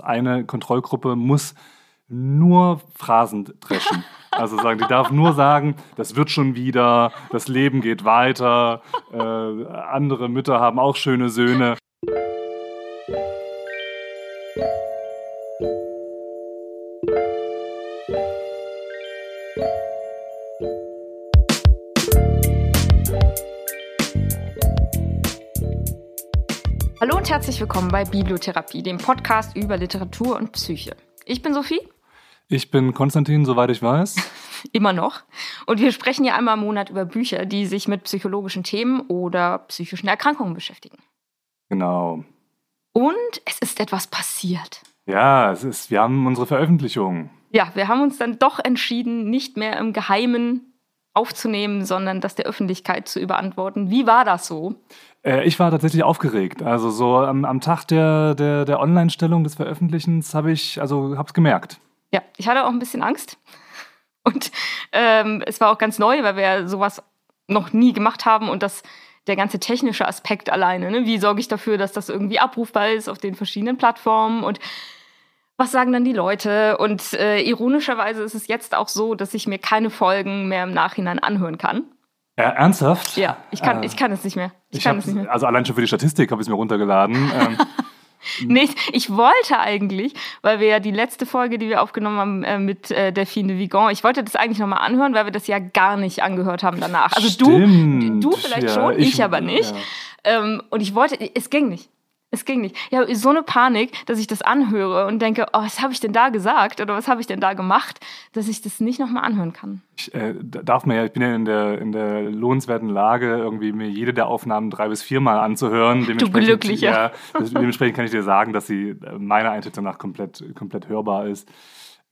Eine Kontrollgruppe muss nur Phrasen dreschen. Also sagen, die darf nur sagen, das wird schon wieder, das Leben geht weiter, äh, andere Mütter haben auch schöne Söhne. Und herzlich willkommen bei Bibliotherapie, dem Podcast über Literatur und Psyche. Ich bin Sophie. Ich bin Konstantin, soweit ich weiß. Immer noch. Und wir sprechen ja einmal im Monat über Bücher, die sich mit psychologischen Themen oder psychischen Erkrankungen beschäftigen. Genau. Und es ist etwas passiert. Ja, es ist, wir haben unsere Veröffentlichung. Ja, wir haben uns dann doch entschieden, nicht mehr im Geheimen aufzunehmen, sondern das der Öffentlichkeit zu überantworten. Wie war das so? Äh, ich war tatsächlich aufgeregt. Also so am, am Tag der, der, der Online-Stellung des Veröffentlichens habe ich, also habe es gemerkt. Ja, ich hatte auch ein bisschen Angst. Und ähm, es war auch ganz neu, weil wir sowas noch nie gemacht haben und das der ganze technische Aspekt alleine. Ne? Wie sorge ich dafür, dass das irgendwie abrufbar ist auf den verschiedenen Plattformen und was sagen dann die Leute? Und äh, ironischerweise ist es jetzt auch so, dass ich mir keine Folgen mehr im Nachhinein anhören kann. Äh, ernsthaft? Ja, ich kann, äh, ich kann es nicht mehr. Ich, ich kann es nicht mehr. Also allein schon für die Statistik habe ich es mir runtergeladen. ähm, Nee, ich wollte eigentlich, weil wir ja die letzte Folge, die wir aufgenommen haben äh, mit äh, Delphine Vigan, ich wollte das eigentlich nochmal anhören, weil wir das ja gar nicht angehört haben danach. Also Stimmt, du, du vielleicht ja, schon, ich, ich aber nicht. ja. Ähm, und ich wollte, es ging nicht. Es ging nicht. Ja, so eine Panik, dass ich das anhöre und denke, oh, was habe ich denn da gesagt oder was habe ich denn da gemacht, dass ich das nicht nochmal anhören kann. Ich äh, darf mir ja, ich bin ja in der, in der lohnenswerten Lage, irgendwie mir jede der Aufnahmen drei bis viermal anzuhören. Du Glücklicher. Ja, das, dementsprechend kann ich dir sagen, dass sie äh, meiner Einschätzung nach komplett, komplett hörbar ist.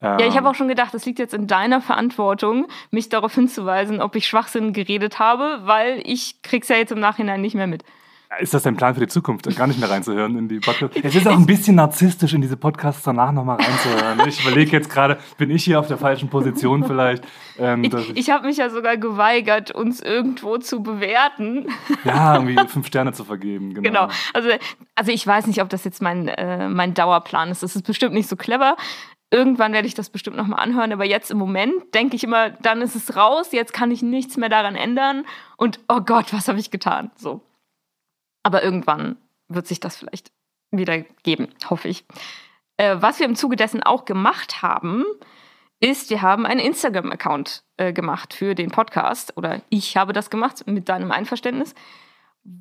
Ja, ich habe auch schon gedacht, es liegt jetzt in deiner Verantwortung, mich darauf hinzuweisen, ob ich Schwachsinn geredet habe, weil ich krieg's ja jetzt im Nachhinein nicht mehr mit. Ist das dein Plan für die Zukunft, gar nicht mehr reinzuhören in die Podcasts? Es ist auch ein bisschen narzisstisch, in diese Podcasts danach nochmal reinzuhören. Ich überlege jetzt gerade, bin ich hier auf der falschen Position vielleicht? Ähm, ich ich, ich habe mich ja sogar geweigert, uns irgendwo zu bewerten. Ja, irgendwie fünf Sterne zu vergeben. Genau. genau. Also, also ich weiß nicht, ob das jetzt mein, äh, mein Dauerplan ist. Das ist bestimmt nicht so clever. Irgendwann werde ich das bestimmt nochmal anhören, aber jetzt im Moment denke ich immer, dann ist es raus, jetzt kann ich nichts mehr daran ändern und oh Gott, was habe ich getan? So. Aber irgendwann wird sich das vielleicht wieder geben, hoffe ich. Äh, was wir im Zuge dessen auch gemacht haben, ist, wir haben einen Instagram-Account äh, gemacht für den Podcast. Oder ich habe das gemacht mit deinem Einverständnis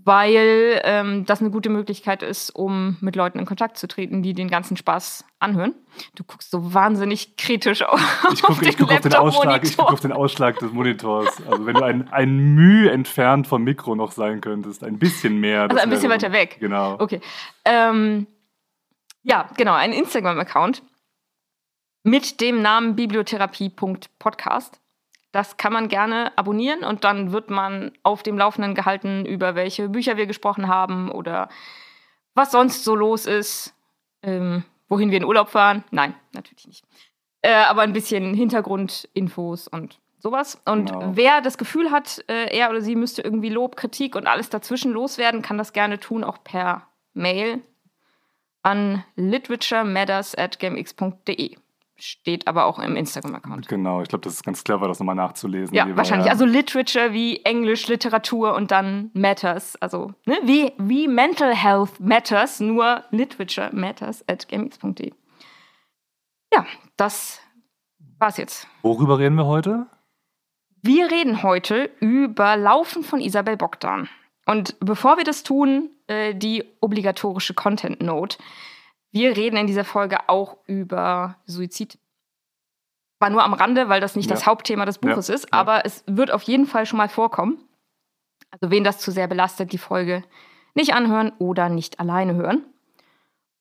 weil ähm, das eine gute Möglichkeit ist, um mit Leuten in Kontakt zu treten, die den ganzen Spaß anhören. Du guckst so wahnsinnig kritisch auf, ich guck, auf den ich guck auf den Ausschlag, Ich gucke auf den Ausschlag des Monitors. Also wenn du ein, ein Mühe entfernt vom Mikro noch sein könntest, ein bisschen mehr. Also ein bisschen weiter weg. Genau. Okay. Ähm, ja, genau, ein Instagram-Account mit dem Namen bibliotherapie.podcast. Das kann man gerne abonnieren und dann wird man auf dem Laufenden gehalten, über welche Bücher wir gesprochen haben oder was sonst so los ist, ähm, wohin wir in Urlaub fahren. Nein, natürlich nicht. Äh, aber ein bisschen Hintergrundinfos und sowas. Und Genau. wer das Gefühl hat, äh, er oder sie müsste irgendwie Lob, Kritik und alles dazwischen loswerden, kann das gerne tun, auch per Mail an literaturematters@gmx.de. Steht aber auch im Instagram-Account. Genau, ich glaube, das ist ganz clever, das nochmal nachzulesen. Ja, Die war wahrscheinlich. ja- Also Literature wie Englisch, Literatur und dann Matters. Also ne? wie, wie Mental Health Matters, nur Literature Matters at gmx.de. Ja, das war's jetzt. Worüber reden wir heute? Wir reden heute über Laufen von Isabel Bogdan. Und bevor wir das tun, äh, die obligatorische Content Note. Wir reden in dieser Folge auch über Suizid. War nur am Rande, weil das nicht Ja. das Hauptthema des Buches ist, aber es wird auf jeden Fall schon mal vorkommen. Also wen das zu sehr belastet, die Folge nicht anhören oder nicht alleine hören.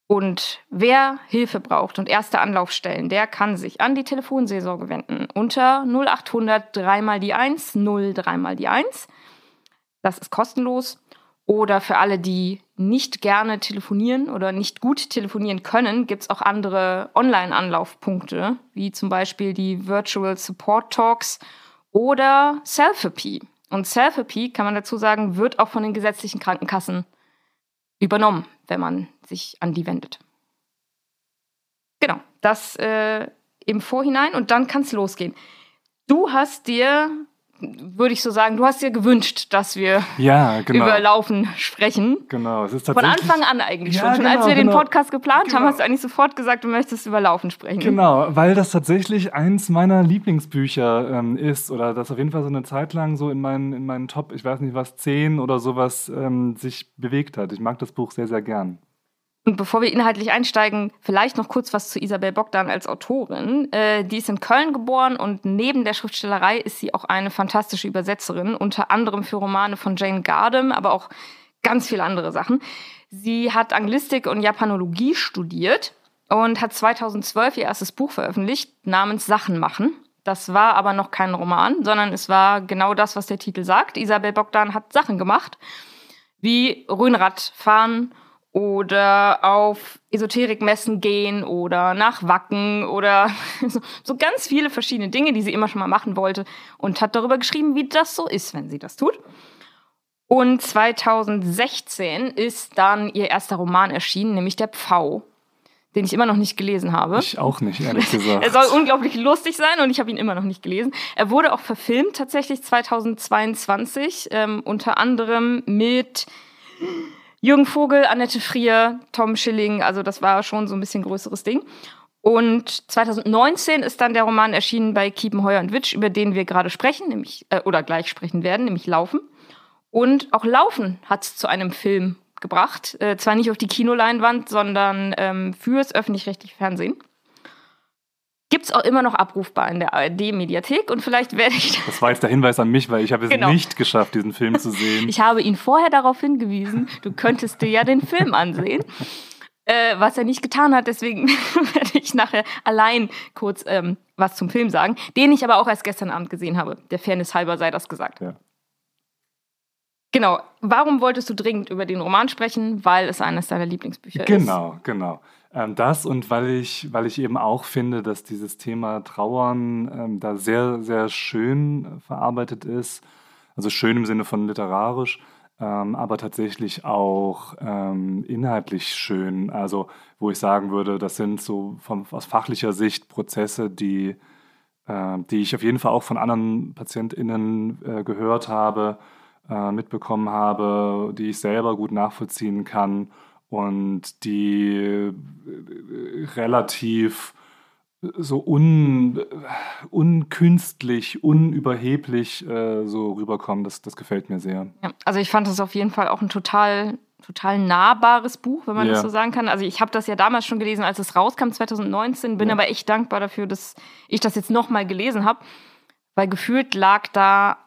Und wer Hilfe braucht und erste Anlaufstellen, der kann sich an die Telefonseelsorge wenden unter 0800 3 mal die 1 0 3 mal die 1. Das ist kostenlos. Oder für alle, die nicht gerne telefonieren oder nicht gut telefonieren können, gibt es auch andere Online-Anlaufpunkte, wie zum Beispiel die Virtual Support Talks oder Selfie. Und Selfie, kann man dazu sagen, wird auch von den gesetzlichen Krankenkassen übernommen, wenn man sich an die wendet. Genau, das äh, im Vorhinein und dann kann es losgehen. Du hast dir würde ich so sagen, du hast dir gewünscht, dass wir ja, genau. über Laufen sprechen. Genau, es ist Von Anfang an eigentlich ja, schon. Schon genau, als wir genau. den Podcast geplant genau. haben, hast du eigentlich sofort gesagt, du möchtest über Laufen sprechen. Genau, weil das tatsächlich eins meiner Lieblingsbücher ähm, ist oder das auf jeden Fall so eine Zeit lang so in meinen, in meinen Top, ich weiß nicht was, zehn oder sowas ähm, sich bewegt hat. Ich mag das Buch sehr, sehr gern. Und bevor wir inhaltlich einsteigen, vielleicht noch kurz was zu Isabel Bogdan als Autorin. Äh, die ist in Köln geboren und neben der Schriftstellerei ist sie auch eine fantastische Übersetzerin, unter anderem für Romane von Jane Gardam, aber auch ganz viele andere Sachen. Sie hat Anglistik und Japanologie studiert und hat 2012 ihr erstes Buch veröffentlicht namens Sachen machen. Das war aber noch kein Roman, sondern es war genau das, was der Titel sagt. Isabel Bogdan hat Sachen gemacht, wie Rhönrad fahren oder auf Esoterikmessen gehen oder nach Wacken oder so, so, ganz viele verschiedene Dinge, die sie immer schon mal machen wollte und hat darüber geschrieben, wie das so ist, wenn sie das tut. Und 2016 ist dann ihr erster Roman erschienen, nämlich Der Pfau, den ich immer noch nicht gelesen habe. Ich auch nicht, ehrlich gesagt. er soll unglaublich lustig sein und ich habe ihn immer noch nicht gelesen. Er wurde auch verfilmt tatsächlich 2022, ähm, unter anderem mit Jürgen Vogel, Annette Frier, Tom Schilling, also das war schon so ein bisschen größeres Ding. Und 2019 ist dann der Roman erschienen bei Kiepenheuer und Witsch, über den wir gerade sprechen, nämlich, äh, oder gleich sprechen werden, nämlich Laufen. Und auch Laufen hat es zu einem Film gebracht. Äh, zwar nicht auf die Kinoleinwand, sondern ähm, fürs öffentlich-rechtliche Fernsehen gibt es auch immer noch abrufbar in der ARD-Mediathek und vielleicht werde ich. Das war jetzt der Hinweis an mich, weil ich habe es genau. nicht geschafft, diesen Film zu sehen. ich habe ihn vorher darauf hingewiesen, du könntest dir ja den Film ansehen. Äh, was er nicht getan hat, deswegen werde ich nachher allein kurz ähm, was zum Film sagen, den ich aber auch erst gestern Abend gesehen habe. Der Fairness halber sei das gesagt. Ja. Genau. Warum wolltest du dringend über den Roman sprechen? Weil es eines deiner Lieblingsbücher genau, ist. Genau, genau. Ähm, das und weil ich, weil ich eben auch finde, dass dieses Thema Trauern ähm, da sehr, sehr schön verarbeitet ist. Also schön im Sinne von literarisch, ähm, aber tatsächlich auch ähm, inhaltlich schön. Also wo ich sagen würde, das sind so vom, aus fachlicher Sicht Prozesse, die, äh, die ich auf jeden Fall auch von anderen PatientInnen äh, gehört habe, äh, mitbekommen habe, die ich selber gut nachvollziehen kann und die äh, relativ so un, unkünstlich, unüberheblich äh, so rüberkommen. Das, das gefällt mir sehr. Ja, also ich fand das auf jeden Fall auch ein total, total nahbares Buch, wenn man yeah. das so sagen kann. Also ich habe das ja damals schon gelesen, als es rauskam, 2019, bin ja. aber echt dankbar dafür, dass ich das jetzt nochmal gelesen habe, weil gefühlt lag da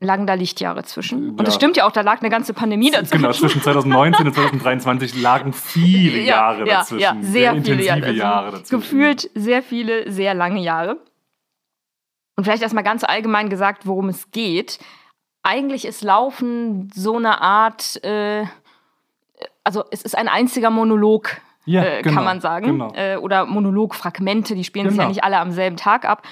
lagen da Lichtjahre zwischen. Und es ja. stimmt ja auch, da lag eine ganze Pandemie dazwischen. Genau, zwischen 2019 und 2023 lagen viele Jahre ja, dazwischen. Ja, sehr, sehr viele Jahre, also Jahre dazwischen. Gefühlt sehr viele, sehr lange Jahre. Und vielleicht erstmal ganz allgemein gesagt, worum es geht. Eigentlich ist Laufen so eine Art, äh, also es ist ein einziger Monolog, ja, äh, genau, kann man sagen. Genau. Äh, oder Monologfragmente, die spielen genau. sich ja genau. nicht alle am selben Tag ab.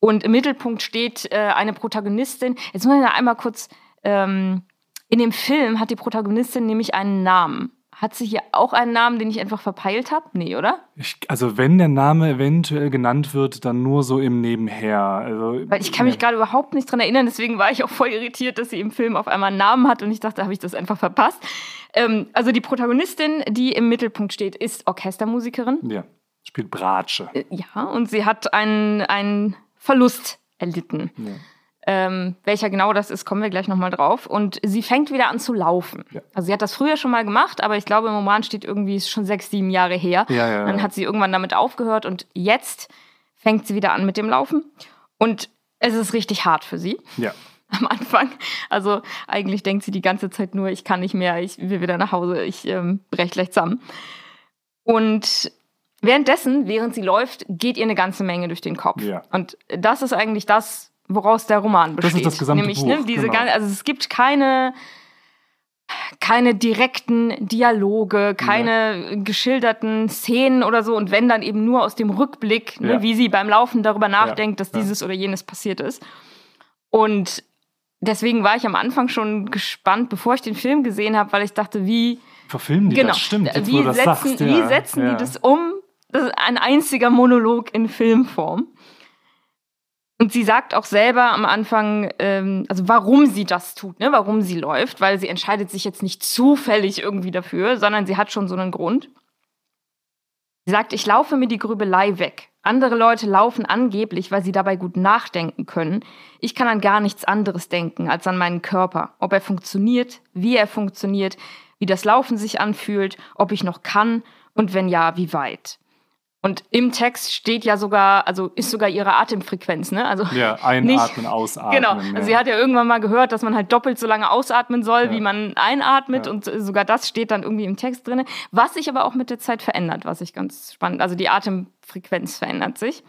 Und im Mittelpunkt steht äh, eine Protagonistin. Jetzt muss ich da einmal kurz. Ähm, in dem Film hat die Protagonistin nämlich einen Namen. Hat sie hier auch einen Namen, den ich einfach verpeilt habe? Nee, oder? Ich, also wenn der Name eventuell genannt wird, dann nur so im Nebenher. Also, Weil ich kann mich gerade überhaupt nicht dran erinnern, deswegen war ich auch voll irritiert, dass sie im Film auf einmal einen Namen hat und ich dachte, habe ich das einfach verpasst. Ähm, also die Protagonistin, die im Mittelpunkt steht, ist Orchestermusikerin. Ja, spielt Bratsche. Äh, ja, und sie hat einen, einen Verlust erlitten. Ja. Ähm, welcher genau das ist, kommen wir gleich nochmal drauf. Und sie fängt wieder an zu laufen. Ja. Also sie hat das früher schon mal gemacht, aber ich glaube, im Roman steht irgendwie schon sechs, sieben Jahre her. Ja, ja, Dann hat sie irgendwann damit aufgehört und jetzt fängt sie wieder an mit dem Laufen. Und es ist richtig hart für sie. Ja. Am Anfang. Also eigentlich denkt sie die ganze Zeit nur, ich kann nicht mehr, ich will wieder nach Hause, ich ähm, brech gleich zusammen. Und Währenddessen, während sie läuft, geht ihr eine ganze Menge durch den Kopf. Ja. Und das ist eigentlich das, woraus der Roman besteht. Das ist das gesamte Nämlich, Buch. Ne, diese genau. ganze, also es gibt keine keine direkten Dialoge, keine ja. geschilderten Szenen oder so und wenn dann eben nur aus dem Rückblick, ne, ja. wie sie beim Laufen darüber nachdenkt, dass dieses oder jenes passiert ist. Und deswegen war ich am Anfang schon gespannt, bevor ich den Film gesehen habe, weil ich dachte, wie verfilmen die genau, das? Stimmt, jetzt, wie, setzen, sagst, wie setzen die das um, Das ist ein einziger Monolog in Filmform. Und sie sagt auch selber am Anfang, ähm, also warum sie das tut, ne? warum sie läuft, weil sie entscheidet sich jetzt nicht zufällig irgendwie dafür, sondern sie hat schon so einen Grund. Sie sagt, ich laufe mir die Grübelei weg. Andere Leute laufen angeblich, weil sie dabei gut nachdenken können. Ich kann an gar nichts anderes denken als an meinen Körper. Ob er funktioniert, wie er funktioniert, wie das Laufen sich anfühlt, ob ich noch kann und wenn ja, wie weit. Und im Text steht ja sogar, also ist sogar ihre Atemfrequenz, ne? Also ja, einatmen, nicht, ausatmen. Genau. Also ja. sie hat ja irgendwann mal gehört, dass man halt doppelt so lange ausatmen soll, ja. wie man einatmet. Ja. Und sogar das steht dann irgendwie im Text drin. Was sich aber auch mit der Zeit verändert, was ich ganz spannend. Also die Atemfrequenz verändert sich.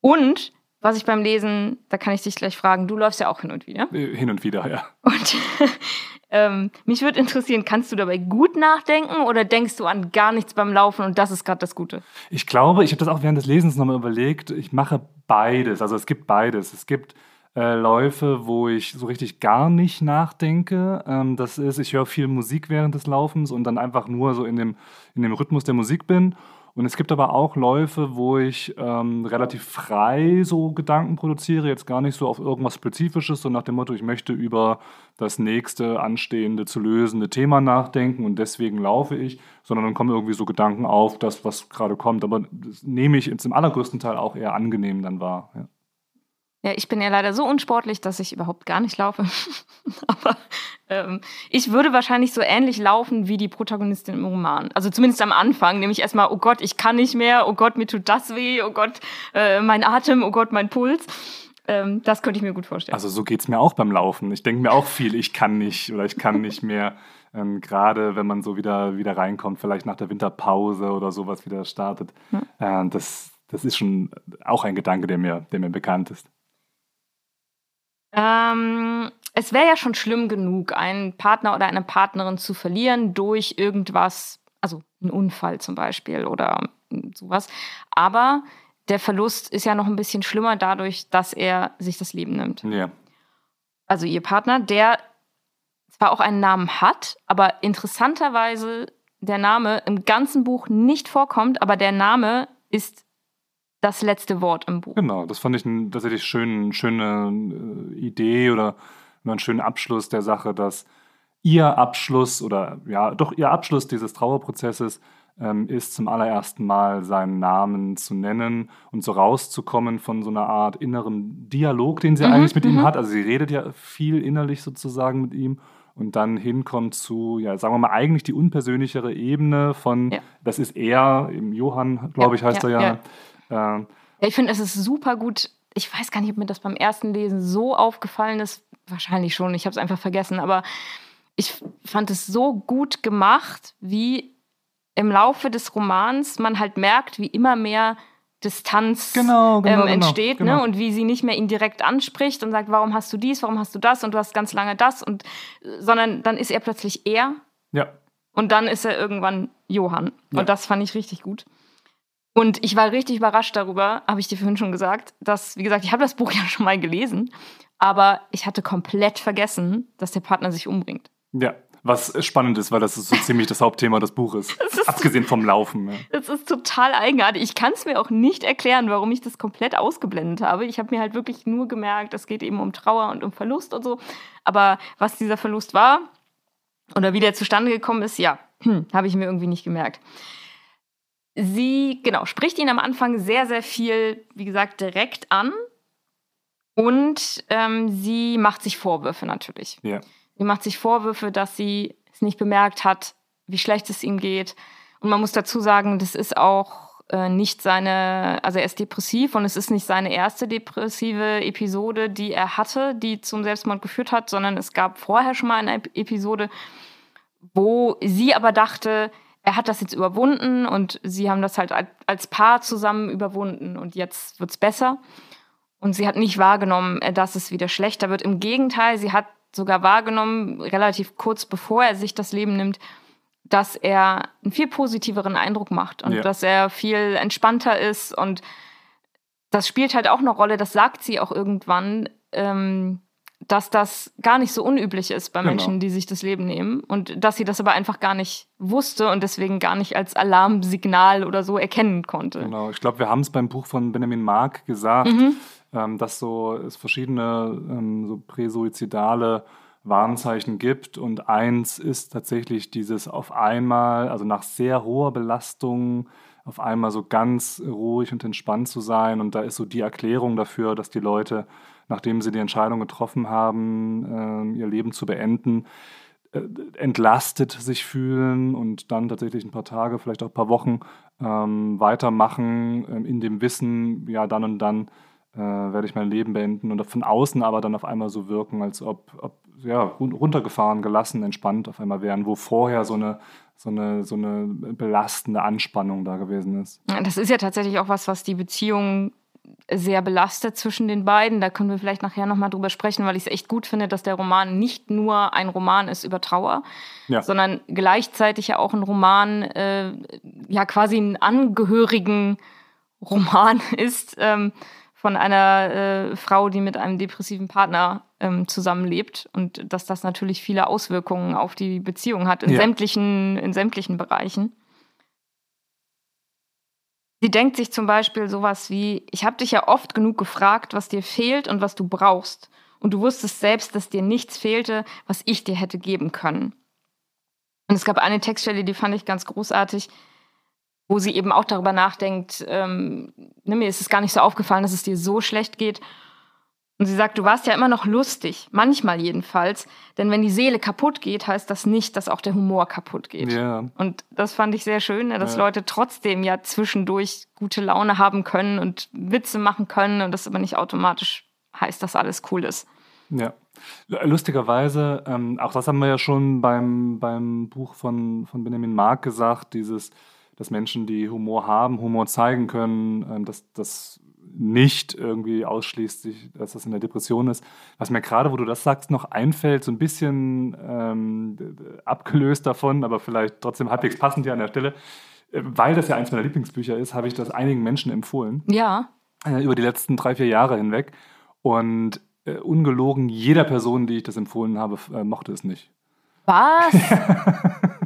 Und was ich beim Lesen, da kann ich dich gleich fragen, du läufst ja auch hin und wieder. Äh, hin und wieder, ja. Und ähm, mich würde interessieren, kannst du dabei gut nachdenken oder denkst du an gar nichts beim Laufen und das ist gerade das Gute? Ich glaube, ich habe das auch während des Lesens nochmal überlegt. Ich mache beides. Also es gibt beides. Es gibt äh, Läufe, wo ich so richtig gar nicht nachdenke. Ähm, das ist, ich höre viel Musik während des Laufens und dann einfach nur so in dem, in dem Rhythmus der Musik bin. Und es gibt aber auch Läufe, wo ich ähm, relativ frei so Gedanken produziere, jetzt gar nicht so auf irgendwas Spezifisches, so nach dem Motto, ich möchte über das nächste anstehende zu lösende Thema nachdenken und deswegen laufe ich, sondern dann kommen irgendwie so Gedanken auf, das, was gerade kommt. Aber das nehme ich jetzt im allergrößten Teil auch eher angenehm dann wahr. Ja. Ja, ich bin ja leider so unsportlich, dass ich überhaupt gar nicht laufe. Aber ähm, ich würde wahrscheinlich so ähnlich laufen wie die Protagonistin im Roman. Also zumindest am Anfang, nämlich erstmal, oh Gott, ich kann nicht mehr, oh Gott, mir tut das weh, oh Gott, äh, mein Atem, oh Gott, mein Puls. Ähm, das könnte ich mir gut vorstellen. Also so geht's mir auch beim Laufen. Ich denke mir auch viel, ich kann nicht oder ich kann nicht mehr. Ähm, Gerade wenn man so wieder, wieder reinkommt, vielleicht nach der Winterpause oder sowas wieder startet. Ja. Äh, das, das ist schon auch ein Gedanke, der mir, der mir bekannt ist. Ähm, es wäre ja schon schlimm genug, einen Partner oder eine Partnerin zu verlieren durch irgendwas, also einen Unfall zum Beispiel oder sowas. Aber der Verlust ist ja noch ein bisschen schlimmer dadurch, dass er sich das Leben nimmt. Ja. Also ihr Partner, der zwar auch einen Namen hat, aber interessanterweise der Name im ganzen Buch nicht vorkommt, aber der Name ist das letzte Wort im Buch. Genau, das fand ich ein, tatsächlich schön, schöne äh, Idee oder einen schönen Abschluss der Sache, dass ihr Abschluss oder ja, doch ihr Abschluss dieses Trauerprozesses ähm, ist zum allerersten Mal seinen Namen zu nennen und so rauszukommen von so einer Art innerem Dialog, den sie mhm, eigentlich mit ihm mhm. hat. Also sie redet ja viel innerlich sozusagen mit ihm und dann hinkommt zu, ja, sagen wir mal, eigentlich die unpersönlichere Ebene von, ja. das ist er, Johann, glaube ich, heißt ja, er ja. Ähm, ja, ich finde, es ist super gut. Ich weiß gar nicht, ob mir das beim ersten Lesen so aufgefallen ist. Wahrscheinlich schon. Ich habe es einfach vergessen. Aber ich fand es so gut gemacht, wie im Laufe des Romans man halt merkt, wie immer mehr Distanz genau, genau, ähm, genau, entsteht genau, Ne? und wie sie nicht mehr ihn direkt anspricht und sagt, warum hast du dies, warum hast du das und du hast ganz lange das und sondern dann ist er plötzlich er. Ja. Und dann ist er irgendwann Johann. Ja. Und das fand ich richtig gut. Und ich war richtig überrascht darüber, habe ich dir vorhin schon gesagt, dass, wie gesagt, ich habe das Buch ja schon mal gelesen, aber ich hatte komplett vergessen, dass der Partner sich umbringt. Ja, was spannend ist, weil das ist so ziemlich das Hauptthema des Buches. Ist, Abgesehen vom Laufen. Ja. Das ist total eigenartig. Ich kann es mir auch nicht erklären, warum ich das komplett ausgeblendet habe. Ich habe mir halt wirklich nur gemerkt, es geht eben um Trauer und um Verlust und so. Aber was dieser Verlust war oder wie der zustande gekommen ist, ja, hm, habe ich mir irgendwie nicht gemerkt. Sie, genau, spricht ihn am Anfang sehr, sehr viel, wie gesagt, direkt an. Und ähm, sie macht sich Vorwürfe natürlich. Ja. Sie macht sich Vorwürfe, dass sie es nicht bemerkt hat, wie schlecht es ihm geht. Und man muss dazu sagen, das ist auch äh, nicht seine, also er ist depressiv und es ist nicht seine erste depressive Episode, die er hatte, die zum Selbstmord geführt hat, sondern es gab vorher schon mal eine Episode, wo sie aber dachte, er hat das jetzt überwunden und sie haben das halt als Paar zusammen überwunden und jetzt wird es besser. Und sie hat nicht wahrgenommen, äh, dass es wieder schlechter wird. Im Gegenteil, sie hat sogar wahrgenommen, relativ kurz bevor er sich das Leben nimmt, dass er einen viel positiveren Eindruck macht und ja. dass er viel entspannter ist. Und das spielt halt auch eine Rolle, das sagt sie auch irgendwann. Ähm, dass das gar nicht so unüblich ist bei Genau. Menschen, die sich das Leben nehmen und dass sie das aber einfach gar nicht wusste und deswegen gar nicht als Alarmsignal oder so erkennen konnte. Genau, ich glaube, wir haben es beim Buch von Benjamin Mark gesagt, Mhm. ähm, dass so es verschiedene ähm, so präsuizidale Warnzeichen gibt und eins ist tatsächlich dieses auf einmal, also nach sehr hoher Belastung, auf einmal so ganz ruhig und entspannt zu sein und da ist so die Erklärung dafür, dass die Leute, nachdem sie die Entscheidung getroffen haben, ähm, ihr Leben zu beenden, äh, entlastet sich fühlen und dann tatsächlich ein paar Tage, vielleicht auch ein paar Wochen ähm, weitermachen ähm, in dem Wissen, ja, dann und dann äh, werde ich mein Leben beenden und von außen aber dann auf einmal so wirken, als ob, ob ja, run- runtergefahren, gelassen, entspannt auf einmal wären, wo vorher so eine, so eine, so eine belastende Anspannung da gewesen ist. Das ist ja tatsächlich auch was, was die Beziehung sehr belastet zwischen den beiden. Da können wir vielleicht nachher nochmal drüber sprechen, weil ich es echt gut finde, dass der Roman nicht nur ein Roman ist über Trauer, Ja. sondern gleichzeitig ja auch ein Roman, äh, ja quasi ein Angehörigen Roman ist ähm, von einer äh, Frau, die mit einem depressiven Partner ähm, zusammenlebt und dass das natürlich viele Auswirkungen auf die Beziehung hat in Ja. sämtlichen in sämtlichen Bereichen. Sie denkt sich zum Beispiel sowas wie, ich habe dich ja oft genug gefragt, was dir fehlt und was du brauchst. Und du wusstest selbst, dass dir nichts fehlte, was ich dir hätte geben können. Und es gab eine Textstelle, die fand ich ganz großartig, wo sie eben auch darüber nachdenkt, ähm, ne, mir ist es gar nicht so aufgefallen, dass es dir so schlecht geht. Und sie sagt, du warst ja immer noch lustig, manchmal jedenfalls. Denn wenn die Seele kaputt geht, heißt das nicht, dass auch der Humor kaputt geht. Ja, Und das fand ich sehr schön, ne, dass Ja. Leute trotzdem ja zwischendurch gute Laune haben können und Witze machen können und das aber nicht automatisch heißt, dass alles cool ist. Ja. Lustigerweise, ähm, auch das haben wir ja schon beim, beim Buch von, von Benjamin Mark gesagt, dieses, dass Menschen, die Humor haben, Humor zeigen können, ähm, dass das nicht irgendwie ausschließt, dass das in der Depression ist. Was mir gerade, wo du das sagst, noch einfällt, so ein bisschen ähm, abgelöst davon, aber vielleicht trotzdem halbwegs passend hier an der Stelle, äh, weil das ja eins meiner Lieblingsbücher ist, habe ich das einigen Menschen empfohlen Ja, äh, über die letzten drei, vier Jahre hinweg. Und äh, ungelogen, jeder Person, die ich das empfohlen habe, äh, mochte es nicht. was?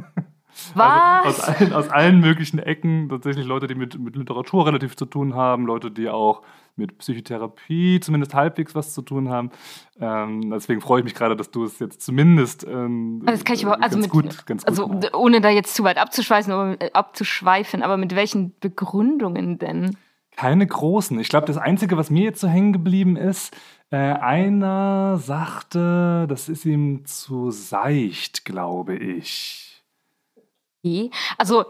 was? Also aus, allen, aus allen möglichen Ecken, tatsächlich Leute, die mit, mit Literatur relativ zu tun haben, Leute, die auch mit Psychotherapie zumindest halbwegs was zu tun haben. Ähm, deswegen freue ich mich gerade, dass du es jetzt zumindest ähm, das kann ich überhaupt, also ganz mit, gut, ganz gut also machst. ohne da jetzt zu weit abzuschweifen, aber, äh, abzuschweifen, aber mit welchen Begründungen denn? Keine großen. Ich glaube, das Einzige, was mir jetzt so hängen geblieben ist, äh, einer sagte, das ist ihm zu seicht, glaube ich. Okay. Also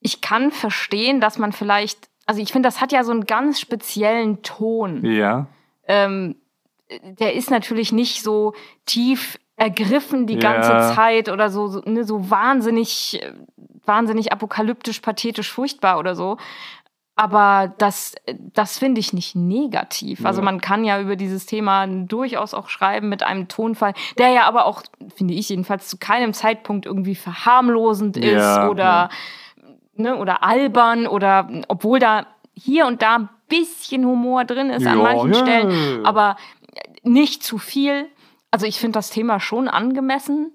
ich kann verstehen, dass man vielleicht, also ich finde, das hat ja so einen ganz speziellen Ton. Ja, ähm, der ist natürlich nicht so tief ergriffen die ganze Ja. Zeit oder so, so, ne, so wahnsinnig, wahnsinnig apokalyptisch, pathetisch, furchtbar oder so. Aber das, das finde ich nicht negativ. Also man kann ja über dieses Thema durchaus auch schreiben mit einem Tonfall, der ja aber auch, finde ich jedenfalls, zu keinem Zeitpunkt irgendwie verharmlosend ist Ja, oder, ja. Ne, oder albern oder obwohl da hier und da ein bisschen Humor drin ist an manchen Stellen, aber nicht zu viel. Also ich finde das Thema schon angemessen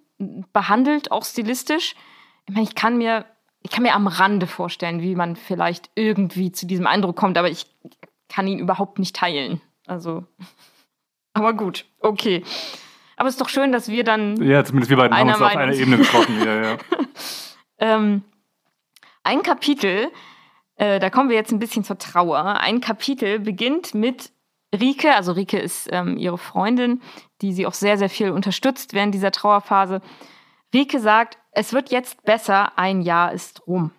behandelt, auch stilistisch. Ich meine, ich kann mir, ich kann mir am Rande vorstellen, wie man vielleicht irgendwie zu diesem Eindruck kommt, aber ich kann ihn überhaupt nicht teilen. Also, aber gut, okay. Aber es ist doch schön, dass wir dann ja, zumindest wir beiden haben uns auf einer. Ebene getroffen. Ja, ja. ähm, ein Kapitel, äh, da kommen wir jetzt ein bisschen zur Trauer. Ein Kapitel beginnt mit Rike, also Rike ist ähm, ihre Freundin, die sie auch sehr, sehr viel unterstützt während dieser Trauerphase. Rike sagt, es wird jetzt besser, ein Jahr ist rum.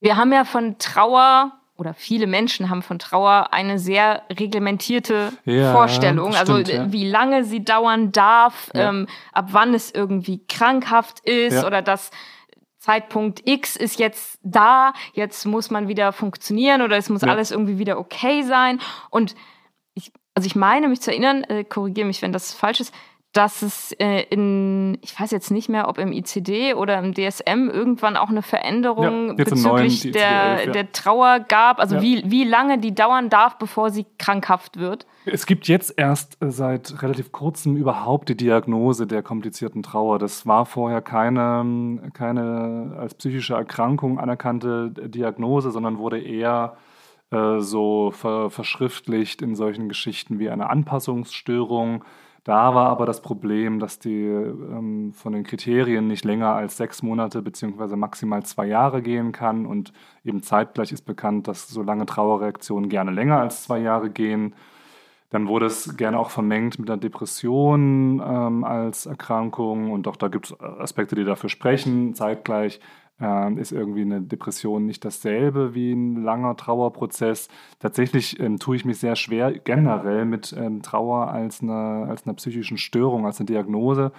Wir haben ja von Trauer oder viele Menschen haben von Trauer eine sehr reglementierte Ja, Vorstellung. Also stimmt, ja. wie lange sie dauern darf, Ja. ähm, ab wann es irgendwie krankhaft ist oder das Zeitpunkt X ist jetzt da, jetzt muss man wieder funktionieren oder es muss alles irgendwie wieder okay sein. Und ich, also ich meine mich zu erinnern, äh, korrigiere mich, wenn das falsch ist, dass es äh, in, ich weiß jetzt nicht mehr, ob im ICD oder im DSM irgendwann auch eine Veränderung Ja, bezüglich neuen der, ICD-11, ja. der Trauer gab, also Ja. wie, wie lange die dauern darf, bevor sie krankhaft wird. Es gibt jetzt erst äh, seit relativ kurzem überhaupt die Diagnose der komplizierten Trauer. Das war vorher keine, keine als psychische Erkrankung anerkannte Diagnose, sondern wurde eher äh, so ver verschriftlicht in solchen Geschichten wie eine Anpassungsstörung. Da war aber das Problem, dass die ähm, von den Kriterien nicht länger als sechs Monate beziehungsweise maximal zwei Jahre gehen kann. Und eben zeitgleich ist bekannt, dass so lange Trauerreaktionen gerne länger als zwei Jahre gehen. Dann wurde es gerne auch vermengt mit einer Depression ähm, als Erkrankung. Und auch da gibt es Aspekte, die dafür sprechen. Zeitgleich ähm, ist irgendwie eine Depression nicht dasselbe wie ein langer Trauerprozess. Tatsächlich ähm, tue ich mich sehr schwer generell mit ähm, Trauer als einer, als einer psychischen Störung, als eine Diagnose,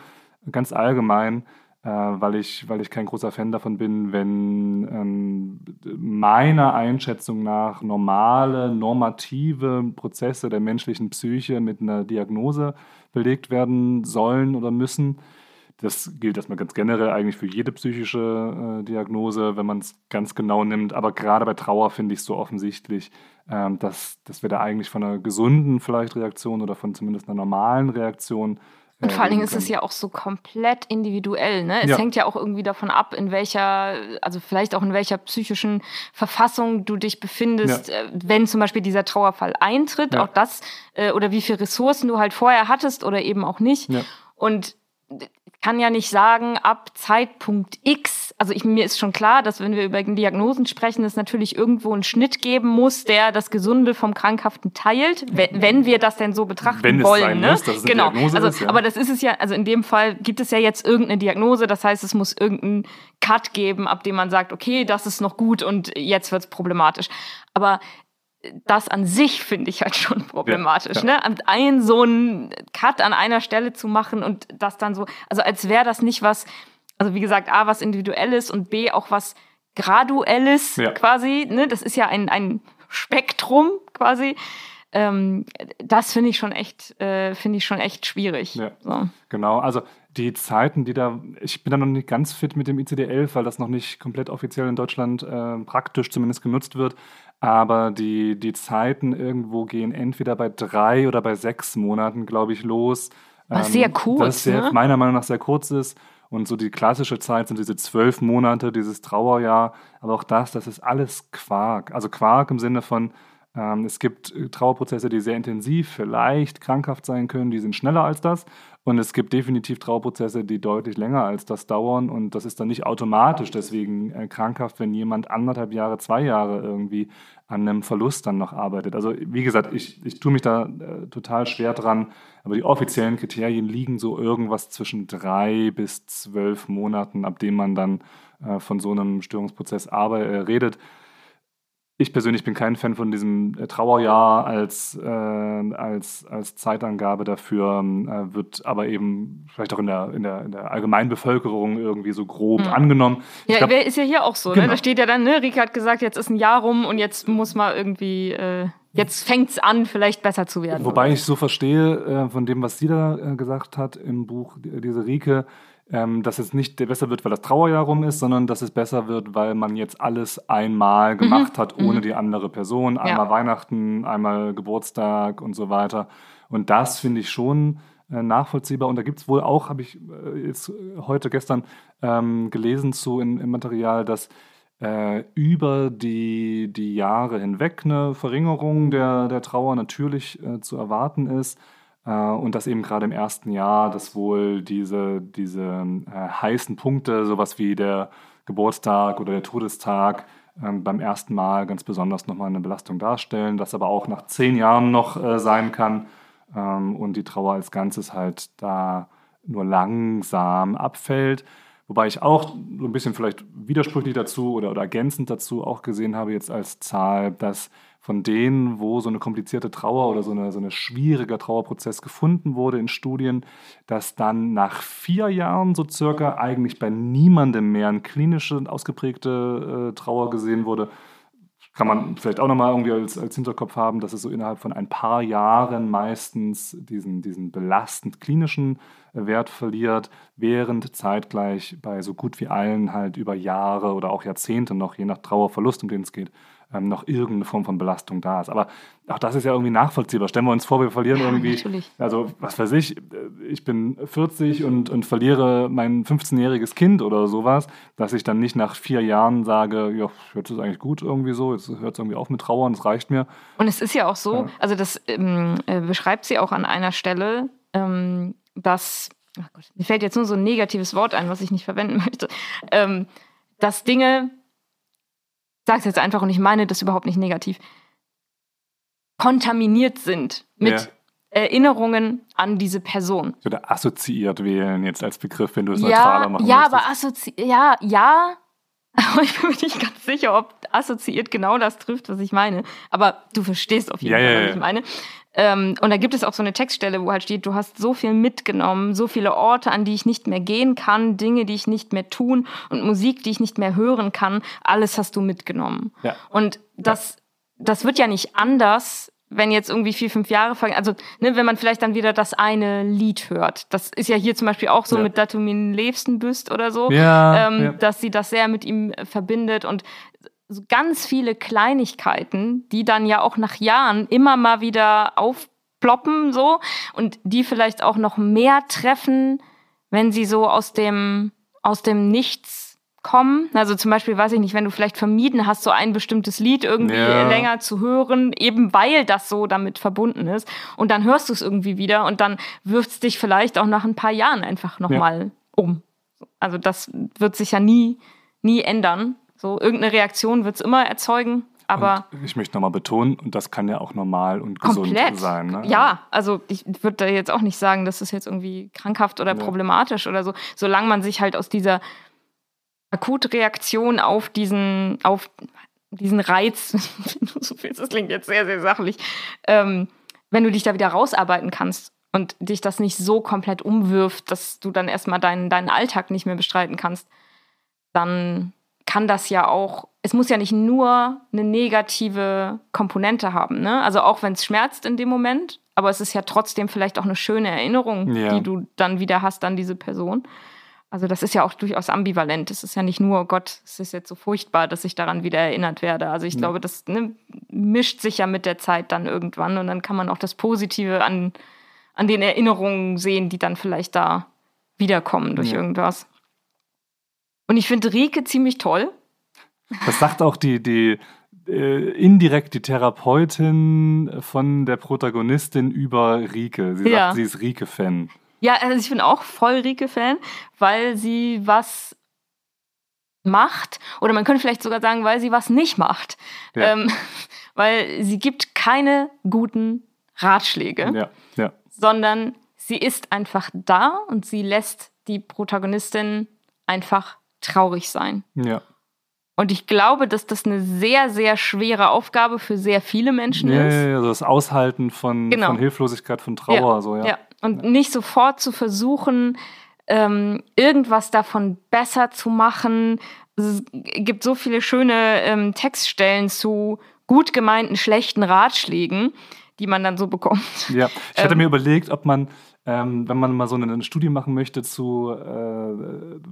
ganz allgemein, äh, weil, ich, weil ich kein großer Fan davon bin, wenn ähm, meiner Einschätzung nach normale, normative Prozesse der menschlichen Psyche mit einer Diagnose belegt werden sollen oder müssen. Das gilt erstmal ganz generell eigentlich für jede psychische äh, Diagnose, wenn man es ganz genau nimmt. Aber gerade bei Trauer finde ich es so offensichtlich, ähm, dass, dass wir da eigentlich von einer gesunden vielleicht Reaktion oder von zumindest einer normalen Reaktion. äh, Und vor allen Dingen ist es ja auch so komplett individuell. Ne? Es Ja. hängt ja auch irgendwie davon ab, in welcher, also vielleicht auch in welcher psychischen Verfassung du dich befindest, Ja. äh, wenn zum Beispiel dieser Trauerfall eintritt. Ja. Auch das, äh, oder wie viele Ressourcen du halt vorher hattest oder eben auch nicht. Und kann ja nicht sagen, ab Zeitpunkt X, also ich, mir ist schon klar, dass wenn wir über Diagnosen sprechen, es natürlich irgendwo einen Schnitt geben muss, der das Gesunde vom Krankhaften teilt, wenn, wenn wir das denn so betrachten Wenn es wollen. sein ne? muss, dass es genau. Diagnose also, ist, ja. Aber das ist es ja, also in dem Fall gibt es ja jetzt irgendeine Diagnose, das heißt, es muss irgendeinen Cut geben, ab dem man sagt, okay, das ist noch gut und jetzt wird es problematisch. Aber das an sich finde ich halt schon problematisch, ja. ne? Und Ein so einen Cut an einer Stelle zu machen und das dann so, also als wäre das nicht was, also wie gesagt, A, was Individuelles und B, auch was Graduelles Ja. quasi, ne? Das ist ja ein, ein Spektrum quasi. Ähm, das finde ich schon echt, äh, finde ich schon echt schwierig. Ja. So. Genau, also die Zeiten, die da, ich bin da noch nicht ganz fit mit dem ICD-11, weil das noch nicht komplett offiziell in Deutschland äh, praktisch zumindest genutzt wird. Aber die, die Zeiten irgendwo gehen entweder bei drei oder bei sechs Monaten, glaube ich, los. Was sehr kurz, Was sehr, ne? meiner Meinung nach sehr kurz ist. Und so die klassische Zeit sind diese zwölf Monate, dieses Trauerjahr. Aber auch das, das ist alles Quark. Also Quark im Sinne von, ähm, es gibt äh, Trauerprozesse, die sehr intensiv, vielleicht krankhaft sein können, die sind schneller als das. Und es gibt definitiv Trauerprozesse, die deutlich länger als das dauern. Und das ist dann nicht automatisch deswegen äh, krankhaft, wenn jemand anderthalb Jahre, zwei Jahre irgendwie an einem Verlust dann noch arbeitet. Also wie gesagt, ich, ich tue mich da äh, total schwer dran. Aber die offiziellen Kriterien liegen so irgendwas zwischen drei bis zwölf Monaten, ab dem man dann äh, von so einem Störungsprozess arbeit, äh, redet. Ich persönlich bin kein Fan von diesem äh, Trauerjahr als, äh, als, als Zeitangabe dafür, äh, wird aber eben vielleicht auch in der, in der, in der allgemeinen Bevölkerung irgendwie so grob angenommen. Ich Ja, glaub, ist ja hier auch so. Ne? Genau. Da steht ja dann, ne, Rika hat gesagt, jetzt ist ein Jahr rum und jetzt muss mal irgendwie, äh, jetzt fängt's an, vielleicht besser zu werden. Wobei ich so verstehe äh, von dem, was sie da äh, gesagt hat im Buch, die, diese Rike, ähm, dass es nicht besser wird, weil das Trauerjahr rum ist, sondern dass es besser wird, weil man jetzt alles einmal gemacht hat, ohne die andere Person. Einmal Weihnachten, einmal Geburtstag und so weiter. Und das finde ich schon äh, nachvollziehbar. Und da gibt es wohl auch, habe ich äh, jetzt äh, heute, gestern ähm, gelesen zu in, im Material, dass äh, über die, die Jahre hinweg eine Verringerung der, der Trauer natürlich äh, zu erwarten ist. Äh, und dass eben gerade im ersten Jahr, dass wohl diese, diese äh, heißen Punkte, sowas wie der Geburtstag oder der Todestag, ähm, beim ersten Mal ganz besonders nochmal eine Belastung darstellen, das aber auch nach zehn Jahren noch äh, sein kann ähm, und die Trauer als Ganzes halt da nur langsam abfällt. Wobei ich auch so ein bisschen vielleicht widersprüchlich dazu oder, oder ergänzend dazu auch gesehen habe jetzt als Zahl, dass von denen, wo so eine komplizierte Trauer oder so eine, so eine schwieriger Trauerprozess gefunden wurde in Studien, dass dann nach vier Jahren so circa eigentlich bei niemandem mehr eine klinische ausgeprägte äh, Trauer gesehen wurde. Kann man vielleicht auch nochmal irgendwie als, als Hinterkopf haben, dass es so innerhalb von ein paar Jahren meistens diesen, diesen belastend klinischen Wert verliert, während zeitgleich bei so gut wie allen halt über Jahre oder auch Jahrzehnte noch, je nach Trauerverlust, um den es geht, ähm, noch irgendeine Form von Belastung da ist. Aber auch das ist ja irgendwie nachvollziehbar. Stellen wir uns vor, wir verlieren ja, irgendwie, natürlich. also was weiß ich, äh, ich bin 40 und, und verliere mein 15-jähriges Kind oder sowas, dass ich dann nicht nach vier Jahren sage, ja, jetzt ist eigentlich gut irgendwie so, jetzt hört es irgendwie auf mit Trauern, es reicht mir. Und es ist ja auch so, ja. also das ähm, äh, beschreibt sie auch an einer Stelle, ähm, dass, ach Gott, mir fällt jetzt nur so ein negatives Wort ein, was ich nicht verwenden möchte, ähm, dass Dinge, sage es jetzt einfach und ich meine das überhaupt nicht negativ, kontaminiert sind mit ja. Erinnerungen an diese Person. Ich würde assoziiert wählen jetzt als Begriff, wenn du es ja, neutraler machen Ja, möchtest. aber assoziiert, ja, ja, aber ich bin mir nicht ganz sicher, ob assoziiert genau das trifft, was ich meine. Aber du verstehst auf jeden ja, Fall, was ich meine. Ähm, und da gibt es auch so eine Textstelle, wo halt steht, du hast so viel mitgenommen, so viele Orte, an die ich nicht mehr gehen kann, Dinge, die ich nicht mehr tun und Musik, die ich nicht mehr hören kann, alles hast du mitgenommen. Ja. Und das, das wird ja nicht anders, wenn jetzt irgendwie vier, fünf Jahre vergehen, also ne, wenn man vielleicht dann wieder das eine Lied hört. Das ist ja hier zum Beispiel auch so ja. mit Datumin Levsten büst oder so, ja, ähm, ja. dass sie das sehr mit ihm verbindet und so ganz viele Kleinigkeiten, die dann ja auch nach Jahren immer mal wieder aufploppen so und die vielleicht auch noch mehr treffen, wenn sie so aus dem aus dem Nichts kommen. Also zum Beispiel, weiß ich nicht, wenn du vielleicht vermieden hast, so ein bestimmtes Lied irgendwie Ja. länger zu hören, eben weil das so damit verbunden ist. Und dann hörst du es irgendwie wieder und dann wirft es dich vielleicht auch nach ein paar Jahren einfach nochmal um. Also das wird sich ja nie, nie ändern. So, irgendeine Reaktion wird es immer erzeugen, aber und ich möchte nochmal betonen, und das kann ja auch normal und gesund komplett. sein. Ne? Ja, also ich würde da jetzt auch nicht sagen, dass das jetzt irgendwie krankhaft oder Ja. problematisch oder so, solange man sich halt aus dieser Akutreaktion auf diesen, auf diesen Reiz, so willst, das klingt jetzt sehr, sehr sachlich, ähm, wenn du dich da wieder rausarbeiten kannst und dich das nicht so komplett umwirft, dass du dann erstmal deinen, deinen Alltag nicht mehr bestreiten kannst, dann kann das ja auch, es muss ja nicht nur eine negative Komponente haben, ne? Also auch wenn es schmerzt in dem Moment, aber es ist ja trotzdem vielleicht auch eine schöne Erinnerung, Ja. die du dann wieder hast an diese Person. Also das ist ja auch durchaus ambivalent. Es ist ja nicht nur, oh Gott, es ist jetzt so furchtbar, dass ich daran wieder erinnert werde. Also ich Ja. glaube, das ne, mischt sich ja mit der Zeit dann irgendwann und dann kann man auch das Positive an, an den Erinnerungen sehen, die dann vielleicht da wiederkommen durch Ja. irgendwas. Und ich finde Rike ziemlich toll. Das sagt auch die, die äh, indirekt die Therapeutin von der Protagonistin über Rike. Sie Ja. sagt, sie ist Rike-Fan. Ja, also ich bin auch voll Rike-Fan, weil sie was macht. Oder man könnte vielleicht sogar sagen, weil sie was nicht macht. Ja. Ähm, weil sie gibt keine guten Ratschläge, Ja, ja. sondern sie ist einfach da und sie lässt die Protagonistin einfach traurig sein. Ja. Und ich glaube, dass das eine sehr, sehr schwere Aufgabe für sehr viele Menschen Ja, ist. ja, ja, also das Aushalten von, Genau. von Hilflosigkeit, von Trauer. So, ja. Ja, und nicht sofort zu versuchen, ähm, irgendwas davon besser zu machen. Es gibt so viele schöne ähm, Textstellen zu gut gemeinten schlechten Ratschlägen, die man dann so bekommt. Ja, ich hatte Ähm, mir überlegt, ob man, ähm, wenn man mal so eine, eine Studie machen möchte zu, äh,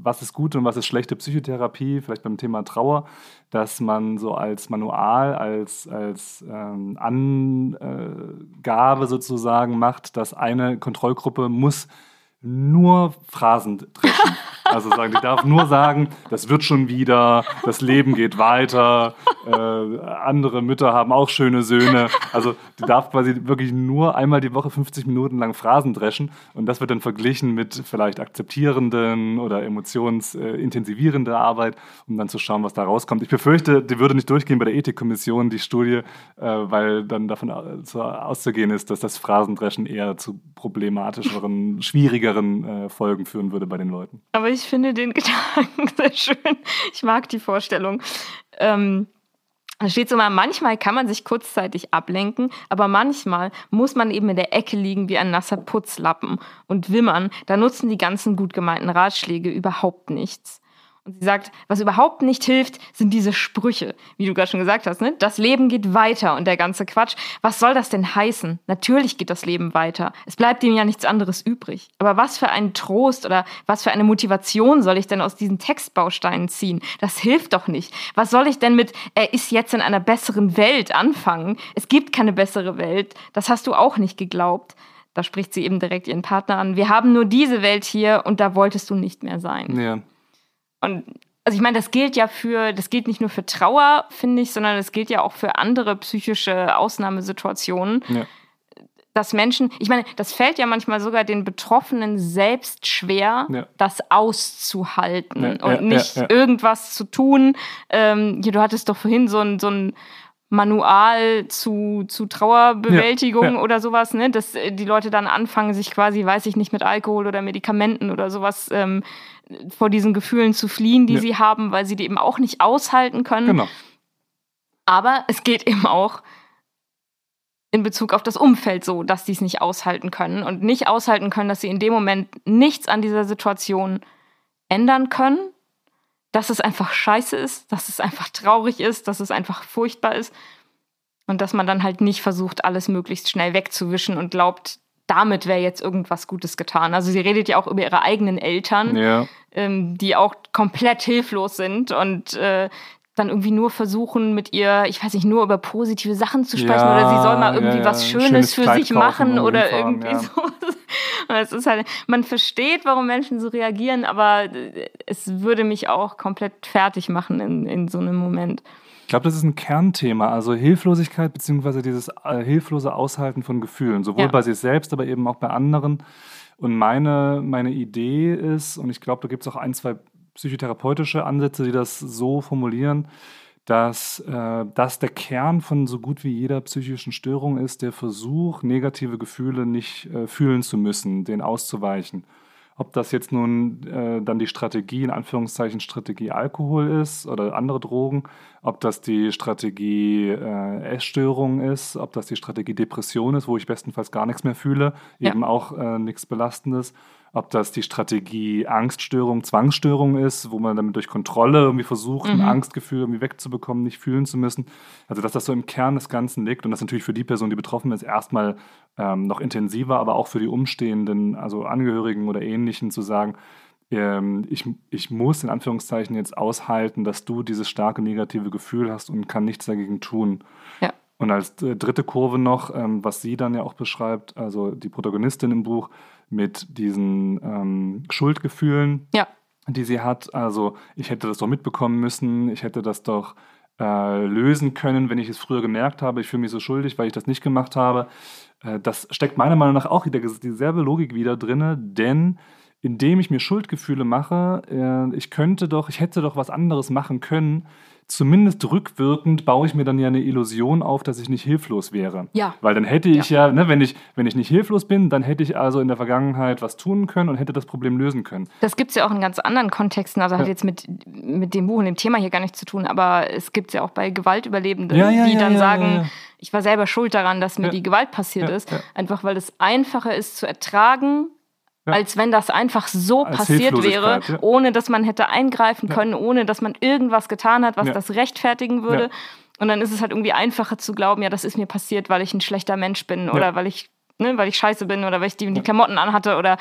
was ist gute und was ist schlechte Psychotherapie, vielleicht beim Thema Trauer, dass man so als Manual, als, als ähm, Angabe sozusagen macht, dass eine Kontrollgruppe muss nur Phrasen dreschen. Also sagen, die darf nur sagen, das wird schon wieder, das Leben geht weiter, äh, andere Mütter haben auch schöne Söhne. Also die darf quasi wirklich nur einmal die Woche 50 Minuten lang Phrasen dreschen und das wird dann verglichen mit vielleicht akzeptierenden oder emotionsintensivierender Arbeit, um dann zu schauen, was da rauskommt. Ich befürchte, die würde nicht durchgehen bei der Ethikkommission, die Studie, äh, weil dann davon au- zu- auszugehen ist, dass das Phrasendreschen eher zu problematischeren, schwierigeren äh, Folgen führen würde bei den Leuten. Aber ich finde den Gedanken sehr schön. Ich mag die Vorstellung. Ähm, da steht so mal, manchmal kann man sich kurzzeitig ablenken, aber manchmal muss man eben in der Ecke liegen wie ein nasser Putzlappen und wimmern. Da nutzen die ganzen gut gemeinten Ratschläge überhaupt nichts. Und sie sagt, was überhaupt nicht hilft, sind diese Sprüche, wie du gerade schon gesagt hast. Ne? Das Leben geht weiter und der ganze Quatsch. Was soll das denn heißen? Natürlich geht das Leben weiter. Es bleibt ihm ja nichts anderes übrig. Aber was für einen Trost oder was für eine Motivation soll ich denn aus diesen Textbausteinen ziehen? Das hilft doch nicht. Was soll ich denn mit, er ist jetzt in einer besseren Welt anfangen? Es gibt keine bessere Welt. Das hast du auch nicht geglaubt. Da spricht sie eben direkt ihren Partner an. Wir haben nur diese Welt hier und da wolltest du nicht mehr sein. Ja. Und also ich meine, das gilt ja für, das gilt nicht nur für Trauer, finde ich, sondern das gilt ja auch für andere psychische Ausnahmesituationen. Ja. Dass Menschen, ich meine, das fällt ja manchmal sogar den Betroffenen selbst schwer, ja. das auszuhalten ja, und nicht irgendwas zu tun. Ähm, du hattest doch vorhin so ein, so ein Manual zu, zu Trauerbewältigung ja, ja. oder sowas, ne? dass äh, die Leute dann anfangen, sich quasi, weiß ich nicht, mit Alkohol oder Medikamenten oder sowas ähm, vor diesen Gefühlen zu fliehen, die ja. sie haben, weil sie die eben auch nicht aushalten können. Genau. Aber es geht eben auch in Bezug auf das Umfeld so, dass sie es nicht aushalten können und nicht aushalten können, dass sie in dem Moment nichts an dieser Situation ändern können dass es einfach scheiße ist, dass es einfach traurig ist, dass es einfach furchtbar ist. Und dass man dann halt nicht versucht, alles möglichst schnell wegzuwischen und glaubt, damit wäre jetzt irgendwas Gutes getan. Also sie redet ja auch über ihre eigenen Eltern, ja. ähm, die auch komplett hilflos sind und äh, dann irgendwie nur versuchen, mit ihr, ich weiß nicht, nur über positive Sachen zu sprechen ja, oder sie soll mal irgendwie ja, was Schönes, Schönes für Kleid sich machen oder irgendwie ja. so. es ist halt, man versteht, warum Menschen so reagieren, aber es würde mich auch komplett fertig machen in, in so einem Moment. Ich glaube, das ist ein Kernthema, also Hilflosigkeit beziehungsweise dieses äh, hilflose Aushalten von Gefühlen, sowohl bei sich selbst, aber eben auch bei anderen. Und meine, meine Idee ist, und ich glaube, da gibt es auch ein, zwei psychotherapeutische Ansätze, die das so formulieren, dass äh, das der Kern von so gut wie jeder psychischen Störung ist, der Versuch, negative Gefühle nicht äh, fühlen zu müssen, denen auszuweichen. Ob das jetzt nun äh, dann die Strategie, in Anführungszeichen Strategie Alkohol ist oder andere Drogen, ob das die Strategie äh, Essstörung ist, ob das die Strategie Depression ist, wo ich bestenfalls gar nichts mehr fühle, ja. eben auch äh, nichts Belastendes ob das die Strategie Angststörung, Zwangsstörung ist, wo man damit durch Kontrolle irgendwie versucht, mhm. ein Angstgefühl irgendwie wegzubekommen, nicht fühlen zu müssen. Also dass das so im Kern des Ganzen liegt und das natürlich für die Person, die betroffen ist, erstmal ähm, noch intensiver, aber auch für die Umstehenden, also Angehörigen oder Ähnlichen zu sagen, ähm, ich, ich muss in Anführungszeichen jetzt aushalten, dass du dieses starke negative Gefühl hast und kann nichts dagegen tun. Ja. Und als äh, dritte Kurve noch, ähm, was sie dann ja auch beschreibt, also die Protagonistin im Buch, mit diesen ähm, Schuldgefühlen, ja. die sie hat. Also ich hätte das doch mitbekommen müssen, ich hätte das doch äh, lösen können, wenn ich es früher gemerkt habe. Ich fühle mich so schuldig, weil ich das nicht gemacht habe. Äh, das steckt meiner Meinung nach auch wieder dieselbe Logik wieder drin, denn indem ich mir Schuldgefühle mache, äh, ich könnte doch, ich hätte doch was anderes machen können, zumindest rückwirkend baue ich mir dann ja eine Illusion auf, dass ich nicht hilflos wäre. Ja. Weil dann hätte ich ja, ja ne, wenn, ich, wenn ich nicht hilflos bin, dann hätte ich also in der Vergangenheit was tun können und hätte das Problem lösen können. Das gibt es ja auch in ganz anderen Kontexten, also ja. hat jetzt mit, mit dem Buch und dem Thema hier gar nichts zu tun, aber es gibt es ja auch bei Gewaltüberlebenden, ja, die dann sagen, ich war selber schuld daran, dass mir die Gewalt passiert ist, einfach weil es einfacher ist zu ertragen, ja. als wenn das einfach so als passiert wäre, ja. ohne dass man hätte eingreifen können, ohne dass man irgendwas getan hat, was das rechtfertigen würde. Und dann ist es halt irgendwie einfacher zu glauben, ja, das ist mir passiert, weil ich ein schlechter Mensch bin oder weil ich Ne, weil ich scheiße bin oder weil ich die, die Klamotten anhatte oder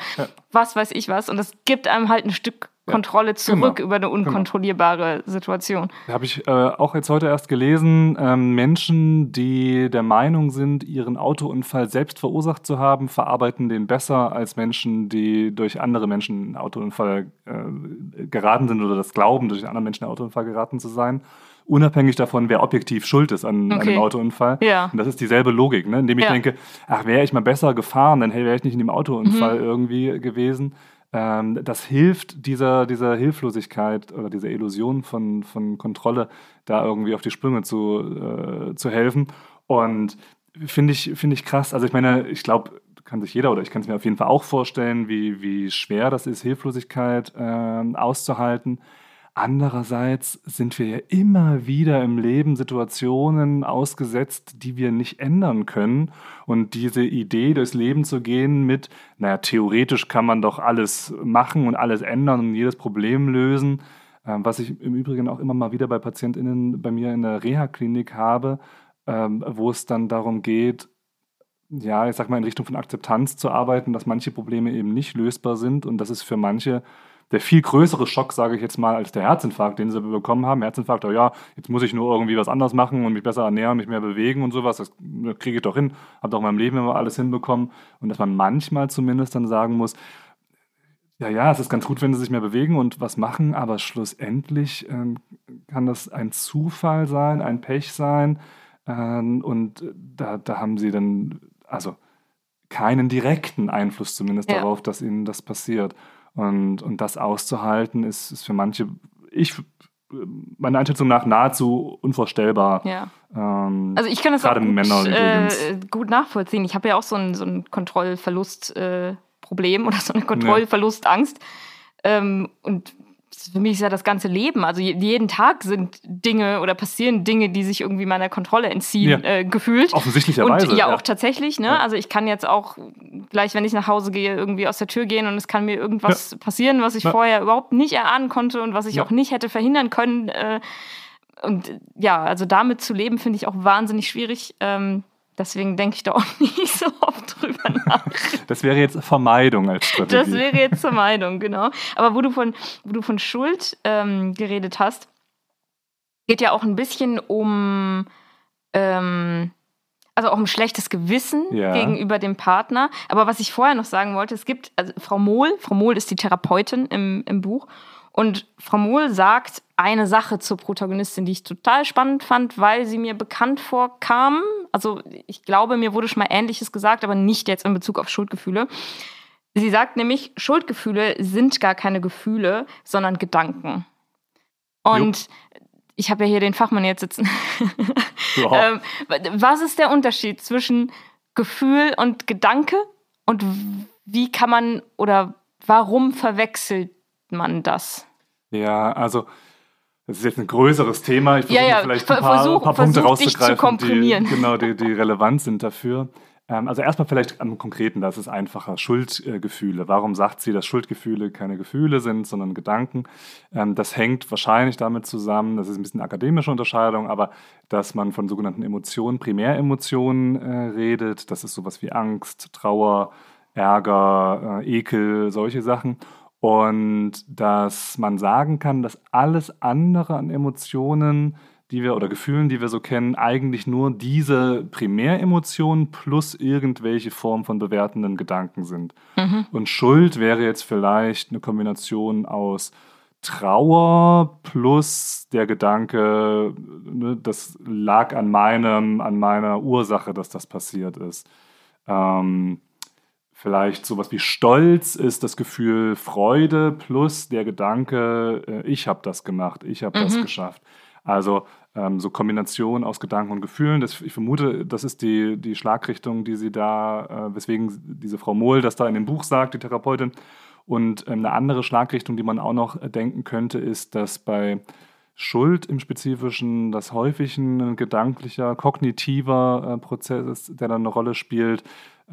was weiß ich was. Und das gibt einem halt ein Stück Kontrolle zurück genau. über eine genau. unkontrollierbare genau. Situation. Habe ich äh, auch jetzt heute erst gelesen. Ähm, Menschen, die der Meinung sind, ihren Autounfall selbst verursacht zu haben, verarbeiten den besser als Menschen, die durch andere Menschen einen Autounfall äh, geraten sind oder das glauben, durch einen anderen Menschen einen Autounfall geraten zu sein unabhängig davon, wer objektiv schuld ist an, okay. einem Autounfall. Ja. Und das ist dieselbe Logik, ne? indem ich ja. denke, ach, wäre ich mal besser gefahren, dann wäre ich nicht in dem Autounfall mhm. irgendwie gewesen ähm, das hilft dieser, dieser Hilflosigkeit oder dieser Illusion von, von Kontrolle, da irgendwie auf die Sprünge zu, äh, zu helfen. Und finde ich, find ich krass. Also ich meine, ich glaube, kann sich jeder oder ich kann es mir auf jeden Fall auch vorstellen, wie, wie schwer das ist, Hilflosigkeit äh, auszuhalten. Andererseits sind wir ja immer wieder im Leben Situationen ausgesetzt, die wir nicht ändern können. Und diese Idee, durchs Leben zu gehen mit, naja, theoretisch kann man doch alles machen und alles ändern und jedes Problem lösen, Ähm, was ich im Übrigen auch immer mal wieder bei PatientInnen bei mir in der Reha-Klinik habe, ähm, wo es dann darum geht, ja, ich sag mal, in Richtung von Akzeptanz zu arbeiten, dass manche Probleme eben nicht lösbar sind und das ist für manche der viel größere Schock, sage ich jetzt mal, als der Herzinfarkt, den sie bekommen haben. Herzinfarkt, oh ja, jetzt muss ich nur irgendwie was anderes machen und mich besser ernähren, mich mehr bewegen und sowas. Das kriege ich doch hin. Habe doch in meinem Leben immer alles hinbekommen. Und dass man manchmal zumindest dann sagen muss, ja, ja, es ist ganz gut, wenn sie sich mehr bewegen und was machen, aber schlussendlich ähm, kann das ein Zufall sein, ein Pech sein. Ähm, und da, da haben sie dann, also keinen direkten Einfluss zumindest ja. darauf, dass ihnen das passiert. Und, und das auszuhalten, ist, ist für manche, ich, meiner Einschätzung nach, nahezu unvorstellbar. Ja. Ähm, also ich kann das auch gut, Männer äh, gut nachvollziehen. Ich habe ja auch so ein, so ein Kontrollverlustproblem äh, oder so eine Kontrollverlustangst. Ja. Ähm, und für mich ist ja das ganze Leben. Also jeden Tag sind Dinge oder passieren Dinge, die sich irgendwie meiner Kontrolle entziehen, ja. äh, gefühlt. Offensichtlicherweise. Und ja, ja, auch tatsächlich. Ne? Ja. Also ich kann jetzt auch gleich, wenn ich nach Hause gehe, irgendwie aus der Tür gehen und es kann mir irgendwas passieren, was ich vorher überhaupt nicht erahnen konnte und was ich auch nicht hätte verhindern können. Äh, und ja, also damit zu leben, finde ich auch wahnsinnig schwierig. Ähm, Deswegen denke ich da auch nicht so oft drüber nach. Das wäre jetzt Vermeidung als Strategie. Das wäre jetzt Vermeidung, genau. Aber wo du von, wo du von Schuld ähm, geredet hast, geht ja auch ein bisschen um, ähm, also auch um schlechtes Gewissen ja. gegenüber dem Partner. Aber was ich vorher noch sagen wollte, es gibt, also Frau Mohl, Frau Mohl ist die Therapeutin im, im Buch und Frau Mohl sagt eine Sache zur Protagonistin, die ich total spannend fand, weil sie mir bekannt vorkam. Also ich glaube, mir wurde schon mal Ähnliches gesagt, aber nicht jetzt in Bezug auf Schuldgefühle. Sie sagt nämlich, Schuldgefühle sind gar keine Gefühle, sondern Gedanken. Und jo. ich habe ja hier den Fachmann jetzt sitzen. Ähm, was ist der Unterschied zwischen Gefühl und Gedanke? Und wie kann man oder warum verwechselt man das? Ja, also das ist jetzt ein größeres Thema. Ich versuche ja, ja. vielleicht ein paar, versuch, paar Punkte rauszugreifen, die, genau, die, die relevant sind dafür. Ähm, also erstmal vielleicht am Konkreten, das ist einfacher. Schuldgefühle. Warum sagt sie, dass Schuldgefühle keine Gefühle sind, sondern Gedanken? Ähm, das hängt wahrscheinlich damit zusammen, das ist ein bisschen eine akademische Unterscheidung, aber dass man von sogenannten Emotionen, Primäremotionen äh, redet. Das ist sowas wie Angst, Trauer, Ärger, äh, Ekel, solche Sachen. Und dass man sagen kann, dass alles andere an Emotionen, die wir oder Gefühlen, die wir so kennen, eigentlich nur diese Primäremotionen plus irgendwelche Form von bewertenden Gedanken sind. Mhm. Und Schuld wäre jetzt vielleicht eine Kombination aus Trauer plus der Gedanke, ne, das lag an meinem, an meiner Ursache, dass das passiert ist. Ähm, Vielleicht sowas wie Stolz ist das Gefühl Freude plus der Gedanke, äh, ich habe das gemacht, ich habe mhm. das geschafft. Also ähm, so Kombination aus Gedanken und Gefühlen. Das, ich vermute, das ist die, die Schlagrichtung, die sie da, äh, weswegen diese Frau Mohl das da in dem Buch sagt, die Therapeutin. Und ähm, eine andere Schlagrichtung, die man auch noch denken könnte, ist, dass bei Schuld im Spezifischen das häufig ein gedanklicher, kognitiver äh, Prozess ist, der dann eine Rolle spielt.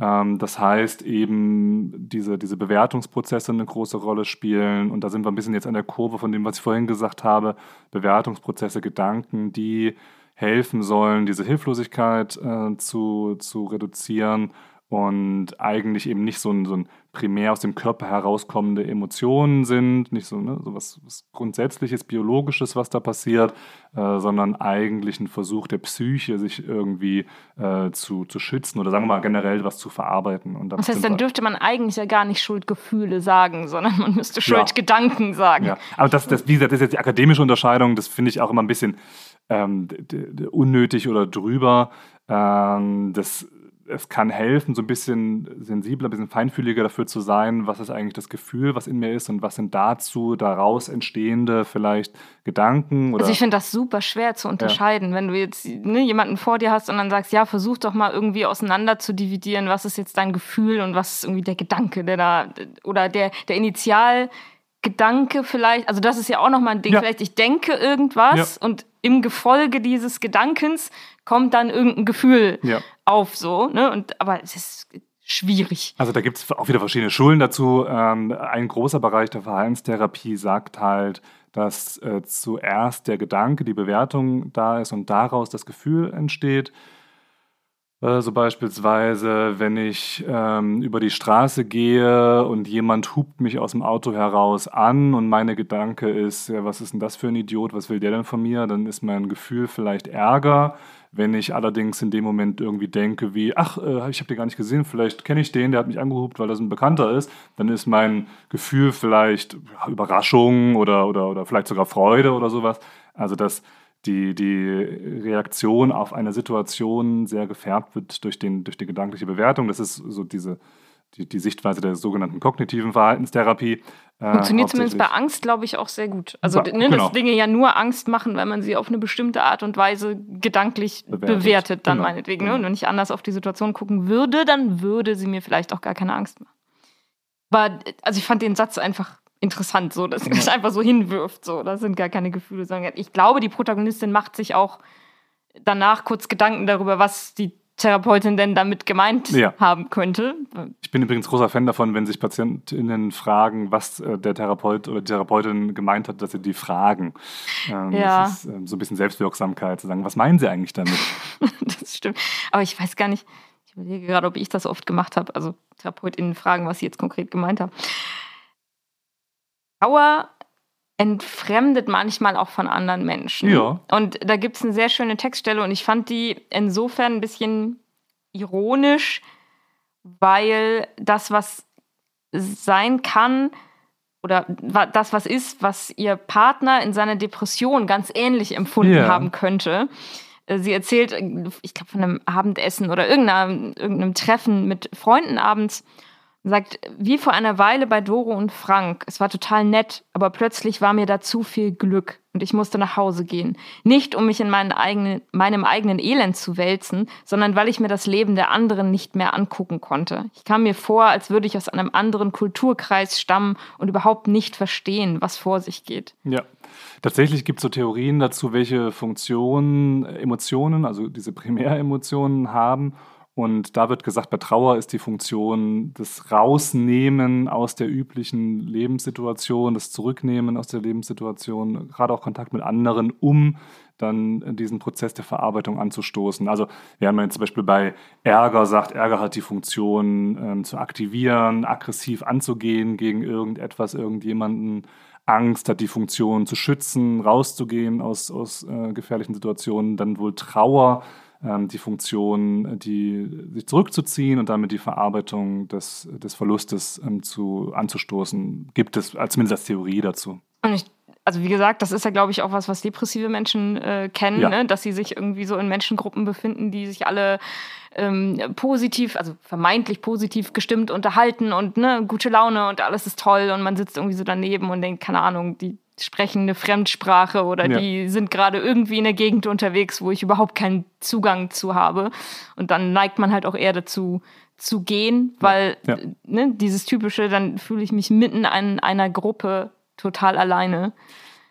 Ähm, das heißt eben, diese, diese Bewertungsprozesse eine große Rolle spielen. Und da sind wir ein bisschen jetzt an der Kurve von dem, was ich vorhin gesagt habe. Bewertungsprozesse, Gedanken, die helfen sollen, diese Hilflosigkeit äh, zu, zu reduzieren und eigentlich eben nicht so ein, so ein primär aus dem Körper herauskommende Emotionen sind, nicht so, ne, so was, was Grundsätzliches, Biologisches, was da passiert, äh, sondern eigentlich ein Versuch der Psyche, sich irgendwie äh, zu, zu schützen oder sagen wir mal generell was zu verarbeiten. Und das heißt, dann dürfte man eigentlich ja gar nicht Schuldgefühle sagen, sondern man müsste Schuldgedanken ja. sagen. Ja, aber das, das, wie gesagt, das ist jetzt die akademische Unterscheidung, das finde ich auch immer ein bisschen ähm, unnötig oder drüber. Ähm, das es kann helfen, so ein bisschen sensibler, ein bisschen feinfühliger dafür zu sein, was ist eigentlich das Gefühl, was in mir ist und was sind dazu daraus entstehende vielleicht Gedanken. Oder also ich finde das super schwer zu unterscheiden, ja. wenn du jetzt ne, jemanden vor dir hast und dann sagst, ja, versuch doch mal irgendwie auseinander zu dividieren, was ist jetzt dein Gefühl und was ist irgendwie der Gedanke, der da, oder der, der Initialgedanke vielleicht, also das ist ja auch nochmal ein Ding, ja. vielleicht ich denke irgendwas ja. und im Gefolge dieses Gedankens kommt dann irgendein Gefühl ja. auf so. Ne? Und, aber es ist schwierig. Also da gibt es auch wieder verschiedene Schulen dazu. Ähm, ein großer Bereich der Verhaltenstherapie sagt halt, dass äh, zuerst der Gedanke, die Bewertung da ist und daraus das Gefühl entsteht. Äh, so beispielsweise, wenn ich ähm, über die Straße gehe und jemand hupt mich aus dem Auto heraus an und meine Gedanke ist, ja, was ist denn das für ein Idiot, was will der denn von mir? Dann ist mein Gefühl vielleicht Ärger. Wenn ich allerdings in dem Moment irgendwie denke, wie, ach, äh, ich habe den gar nicht gesehen, vielleicht kenne ich den, der hat mich angehupt, weil das ein Bekannter ist, dann ist mein Gefühl vielleicht Überraschung oder, oder, oder vielleicht sogar Freude oder sowas. Also das die, die Reaktion auf eine Situation sehr gefärbt wird durch, den, durch die gedankliche Bewertung. Das ist so diese, die, die Sichtweise der sogenannten kognitiven Verhaltenstherapie. Äh, Funktioniert zumindest bei Angst, glaube ich, auch sehr gut. Also, ba ne, genau. dass Dinge ja nur Angst machen, wenn man sie auf eine bestimmte Art und Weise gedanklich bewertet, bewertet dann genau. meinetwegen. Ne? Genau. Und wenn ich anders auf die Situation gucken würde, dann würde sie mir vielleicht auch gar keine Angst machen. Aber, also ich fand den Satz einfach interessant, so, dass ja. einfach so hinwirft. So. Das sind gar keine Gefühle, sondern ich glaube, die Protagonistin macht sich auch danach kurz Gedanken darüber, was die Therapeutin denn damit gemeint ja. haben könnte. Ich bin übrigens großer Fan davon, wenn sich PatientInnen fragen, was äh, der Therapeut oder die Therapeutin gemeint hat, dass sie die fragen. Ähm, ja. Das ist ähm, so ein bisschen Selbstwirksamkeit, zu sagen, was meinen sie eigentlich damit? das stimmt. Aber ich weiß gar nicht, ich überlege gerade, ob ich das oft gemacht habe. Also TherapeutInnen fragen, was sie jetzt konkret gemeint haben. Trauer entfremdet manchmal auch von anderen Menschen. Ja. Und da gibt es eine sehr schöne Textstelle und ich fand die insofern ein bisschen ironisch, weil das, was sein kann, oder das, was ist, was ihr Partner in seiner Depression ganz ähnlich empfunden yeah. haben könnte. Äh, sie erzählt, ich glaube, von einem Abendessen oder irgendeinem, irgendeinem Treffen mit Freunden abends sagt, wie vor einer Weile bei Doro und Frank. Es war total nett, aber plötzlich war mir da zu viel Glück und ich musste nach Hause gehen. Nicht, um mich in eigenen, meinem eigenen Elend zu wälzen, sondern weil ich mir das Leben der anderen nicht mehr angucken konnte. Ich kam mir vor, als würde ich aus einem anderen Kulturkreis stammen und überhaupt nicht verstehen, was vor sich geht. Ja. Tatsächlich gibt es so Theorien dazu, welche Funktionen Emotionen, also diese Primäremotionen haben und da wird gesagt, bei Trauer ist die Funktion das Rausnehmen aus der üblichen Lebenssituation, das Zurücknehmen aus der Lebenssituation, gerade auch Kontakt mit anderen, um dann diesen Prozess der Verarbeitung anzustoßen. Also während man zum Beispiel bei Ärger sagt, Ärger hat die Funktion ähm, zu aktivieren, aggressiv anzugehen gegen irgendetwas, irgendjemanden. Angst hat die Funktion zu schützen, rauszugehen aus, aus äh, gefährlichen Situationen. Dann wohl Trauer die Funktion, die, sich zurückzuziehen und damit die Verarbeitung des, des Verlustes ähm, zu, anzustoßen, gibt es zumindest als Theorie dazu. Und ich also wie gesagt, das ist ja, glaube ich, auch was, was depressive Menschen äh, kennen, ja. ne? dass sie sich irgendwie so in Menschengruppen befinden, die sich alle ähm, positiv, also vermeintlich positiv gestimmt unterhalten und ne, gute Laune und alles ist toll und man sitzt irgendwie so daneben und denkt, keine Ahnung, die sprechen eine Fremdsprache oder ja. die sind gerade irgendwie in der Gegend unterwegs, wo ich überhaupt keinen Zugang zu habe. Und dann neigt man halt auch eher dazu, zu gehen, weil ja. Ne, dieses typische, dann fühle ich mich mitten in einer Gruppe total alleine.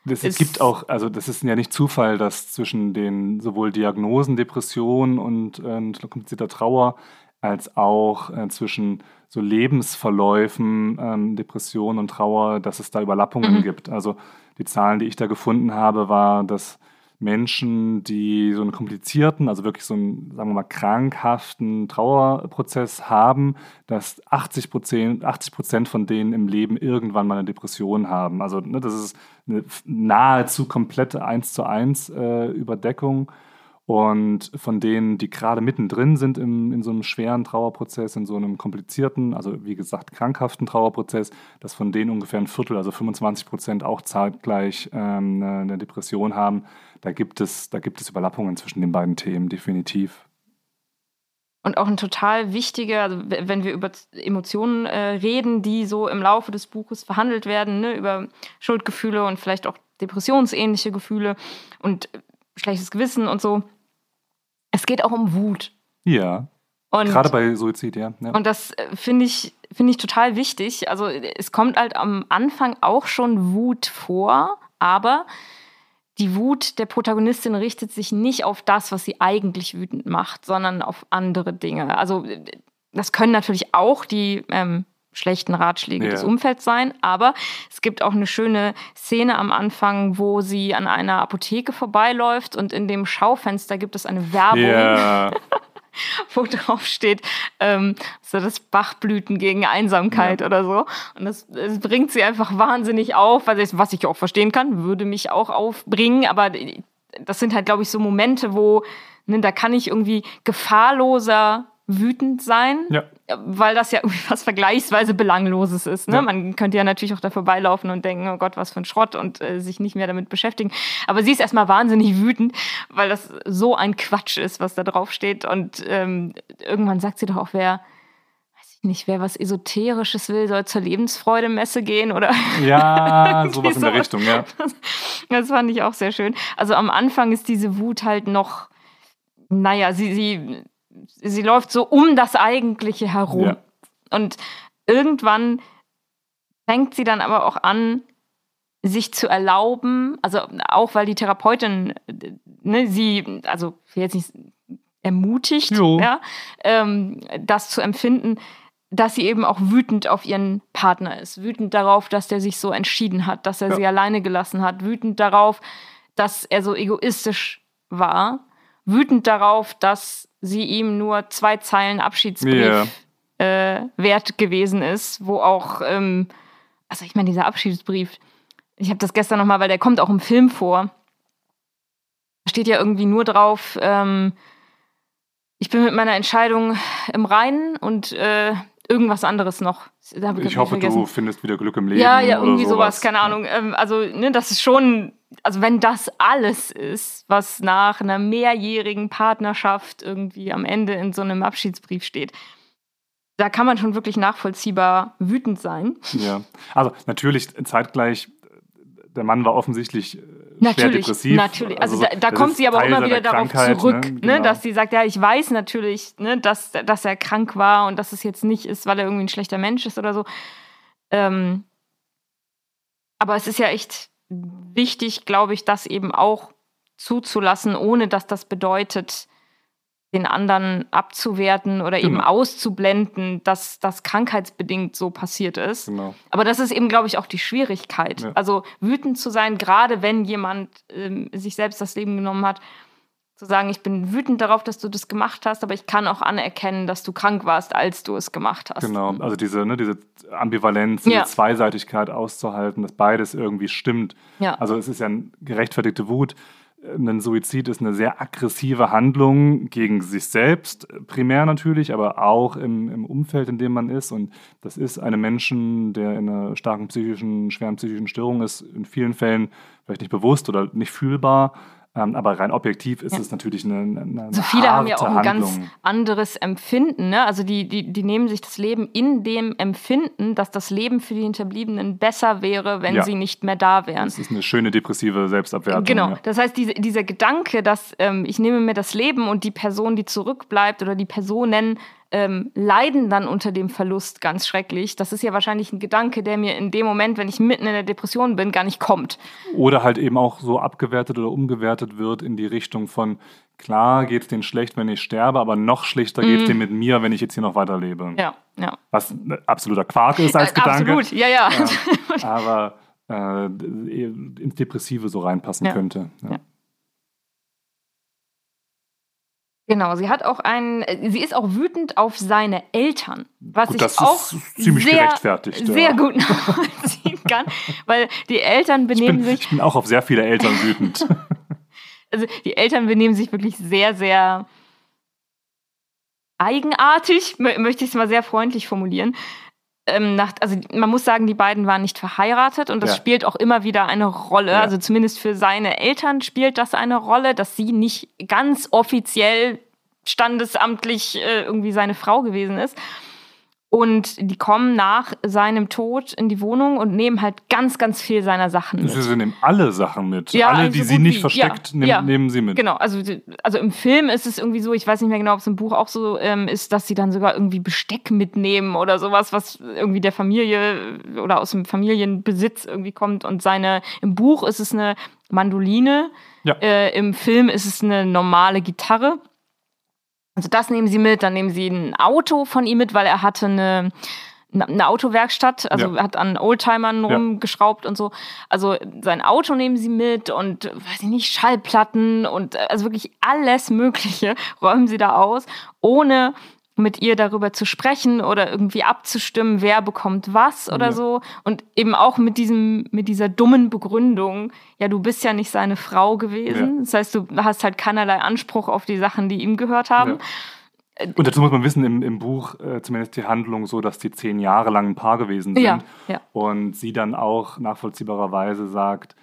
Das es gibt auch, also das ist ja nicht Zufall, dass zwischen den sowohl Diagnosen Depression und äh, komplizierter Trauer als auch äh, zwischen so Lebensverläufen, ähm, Depression und Trauer, dass es da Überlappungen mhm. gibt. Also die Zahlen, die ich da gefunden habe, war, dass Menschen, die so einen komplizierten, also wirklich so einen, sagen wir mal, krankhaften Trauerprozess haben, dass 80 Prozent, 80 Prozent von denen im Leben irgendwann mal eine Depression haben. Also ne, das ist eine nahezu komplette 1 zu 1 äh, Überdeckung. Und von denen, die gerade mittendrin sind im, in so einem schweren Trauerprozess, in so einem komplizierten, also wie gesagt, krankhaften Trauerprozess, dass von denen ungefähr ein Viertel, also 25 Prozent auch zeitgleich ähm, eine Depression haben. Da gibt, es, da gibt es Überlappungen zwischen den beiden Themen, definitiv. Und auch ein total wichtiger, also wenn wir über Emotionen äh, reden, die so im Laufe des Buches verhandelt werden, ne, über Schuldgefühle und vielleicht auch depressionsähnliche Gefühle und schlechtes Gewissen und so es geht auch um Wut. Ja. Und, Gerade bei Suizid, ja. ja. Und das äh, finde ich, find ich total wichtig. Also es kommt halt am Anfang auch schon Wut vor, aber die Wut der Protagonistin richtet sich nicht auf das, was sie eigentlich wütend macht, sondern auf andere Dinge. Also das können natürlich auch die ähm, schlechten Ratschläge Ja. des Umfelds sein. Aber es gibt auch eine schöne Szene am Anfang, wo sie an einer Apotheke vorbeiläuft und in dem Schaufenster gibt es eine Werbung, Ja, wo drauf steht, ähm, so das Bachblüten gegen Einsamkeit oder so. Und das, das bringt sie einfach wahnsinnig auf, was ich, was ich auch verstehen kann, würde mich auch aufbringen. Aber das sind halt, glaube ich, so Momente, wo ne, da kann ich irgendwie gefahrloser wütend sein, ja. weil das ja irgendwie was vergleichsweise Belangloses ist. Ne? Ja. Man könnte ja natürlich auch da vorbeilaufen und denken, oh Gott, was für ein Schrott und äh, sich nicht mehr damit beschäftigen. Aber sie ist erstmal wahnsinnig wütend, weil das so ein Quatsch ist, was da drauf steht. Und ähm, irgendwann sagt sie doch auch, wer, weiß ich nicht, wer was Esoterisches will, soll zur Lebensfreude-Messe gehen oder Ja, sowas in der. Richtung, ja. das fand ich auch sehr schön. Also am Anfang ist diese Wut halt noch, naja, sie, sie, sie läuft so um das Eigentliche herum. Ja. Und irgendwann fängt sie dann aber auch an, sich zu erlauben, also auch weil die Therapeutin ne, sie, also jetzt nicht ermutigt, ja, ähm, das zu empfinden, dass sie eben auch wütend auf ihren Partner ist. Wütend darauf, dass der sich so entschieden hat, dass er Ja. sie alleine gelassen hat. Wütend darauf, dass er so egoistisch war. Wütend darauf, dass sie ihm nur zwei Zeilen Abschiedsbrief äh, wert gewesen ist, wo auch, ähm, also ich meine, dieser Abschiedsbrief, ich habe das gestern nochmal, weil der kommt auch im Film vor. Da steht ja irgendwie nur drauf, ähm, ich bin mit meiner Entscheidung im Reinen und äh, irgendwas anderes noch. Ich grad hoffe, du findest wieder Glück im Leben. Ja, ja, irgendwie sowas, keine Ja. Ahnung. Ähm, also, ne, das ist schon, also wenn das alles ist, was nach einer mehrjährigen Partnerschaft irgendwie am Ende in so einem Abschiedsbrief steht, da kann man schon wirklich nachvollziehbar wütend sein. Ja, also natürlich zeitgleich, der Mann war offensichtlich äh, schwer Natürlich, depressiv. natürlich. Also, so- da, da kommt sie aber Teil immer wieder darauf Krankheit, zurück, ne? ne, Genau. dass sie sagt, ja, ich weiß natürlich, ne, dass, dass er krank war und dass es jetzt nicht ist, weil er irgendwie ein schlechter Mensch ist oder so. Ähm, aber es ist ja echt wichtig, glaube ich, das eben auch zuzulassen, ohne dass das bedeutet, den anderen abzuwerten oder eben Genau. auszublenden, dass das krankheitsbedingt so passiert ist. Genau. Aber das ist eben, glaube ich, auch die Schwierigkeit. Ja. Also wütend zu sein, gerade wenn jemand ähm, sich selbst das Leben genommen hat, zu sagen, ich bin wütend darauf, dass du das gemacht hast, aber ich kann auch anerkennen, dass du krank warst, als du es gemacht hast. Genau, also diese, ne, diese Ambivalenz, diese Ja. Zweiseitigkeit auszuhalten, dass beides irgendwie stimmt. Ja. Also es ist ja eine gerechtfertigte Wut. Ein Suizid ist eine sehr aggressive Handlung gegen sich selbst, primär natürlich, aber auch im, im Umfeld, in dem man ist. Und das ist einem Menschen, der in einer starken psychischen, schweren psychischen Störung ist, in vielen Fällen vielleicht nicht bewusst oder nicht fühlbar. Ähm, aber rein objektiv ist Ja. es natürlich eine, eine Also viele haben ja auch ein ganz Handlung. anderes Empfinden. Ne? Also die, die, die nehmen sich das Leben in dem Empfinden, dass das Leben für die Hinterbliebenen besser wäre, wenn Ja. sie nicht mehr da wären. Das ist eine schöne depressive Selbstabwertung. Genau. Ja. Das heißt, diese, dieser Gedanke, dass ähm, ich nehme mir das Leben und die Person, die zurückbleibt oder die Personen ähm, leiden dann unter dem Verlust ganz schrecklich. Das ist ja wahrscheinlich ein Gedanke, der mir in dem Moment, wenn ich mitten in der Depression bin, gar nicht kommt. Oder halt eben auch so abgewertet oder umgewertet wird in die Richtung von, klar geht es denen schlecht, wenn ich sterbe, aber noch schlechter geht es denen mit mir, wenn ich jetzt hier noch weiterlebe. Mhm. Ja, ja. Was absoluter Quark ist als Äh, Gedanke. Absolut, ja, ja. Ja, aber äh, ins Depressive so reinpassen Ja. könnte. Ja. Ja. Genau, sie hat auch einen, äh, sie ist auch wütend auf seine Eltern, was Gut, ich das auch sehr, gerechtfertigt, ja. sehr gut nachvollziehen kann, weil die Eltern Ich, benehmen bin, sich ich bin auch auf sehr viele Eltern wütend. also die Eltern benehmen sich wirklich sehr, sehr eigenartig, mö- möchte ich es mal sehr freundlich formulieren. Ähm, nach, also man muss sagen, die beiden waren nicht verheiratet und das Ja. spielt auch immer wieder eine Rolle. Ja. Also zumindest für seine Eltern spielt das eine Rolle, dass sie nicht ganz offiziell standesamtlich äh, irgendwie seine Frau gewesen ist. Und die kommen nach seinem Tod in die Wohnung und nehmen halt ganz, ganz viel seiner Sachen mit. Sie nehmen alle Sachen mit. Ja, alle, also die so sie nicht wie. versteckt, Ja, nehm, ja. nehmen sie mit. Genau, also, also im Film ist es irgendwie so, ich weiß nicht mehr genau, ob es im Buch auch so ähm, ist, dass sie dann sogar irgendwie Besteck mitnehmen oder sowas, was irgendwie der Familie oder aus dem Familienbesitz irgendwie kommt. Und seine, im Buch ist es eine Mandoline, Ja. äh, im Film ist es eine normale Gitarre. Also das nehmen sie mit, dann nehmen sie ein Auto von ihm mit, weil er hatte eine eine Autowerkstatt, also Ja. hat an Oldtimern Ja. rumgeschraubt und so. Also sein Auto nehmen sie mit und weiß ich nicht, Schallplatten und äh, also wirklich alles Mögliche räumen sie da aus, ohne mit ihr darüber zu sprechen oder irgendwie abzustimmen, wer bekommt was oder Ja. so. Und eben auch mit diesem, mit dieser dummen Begründung, ja, du bist ja nicht seine Frau gewesen. Ja. Das heißt, du hast halt keinerlei Anspruch auf die Sachen, die ihm gehört haben. Und dazu muss man wissen, im, im Buch äh, zumindest die Handlung so, dass die zehn Jahre lang ein Paar gewesen sind. Ja, ja. Und sie dann auch nachvollziehbarerweise sagt,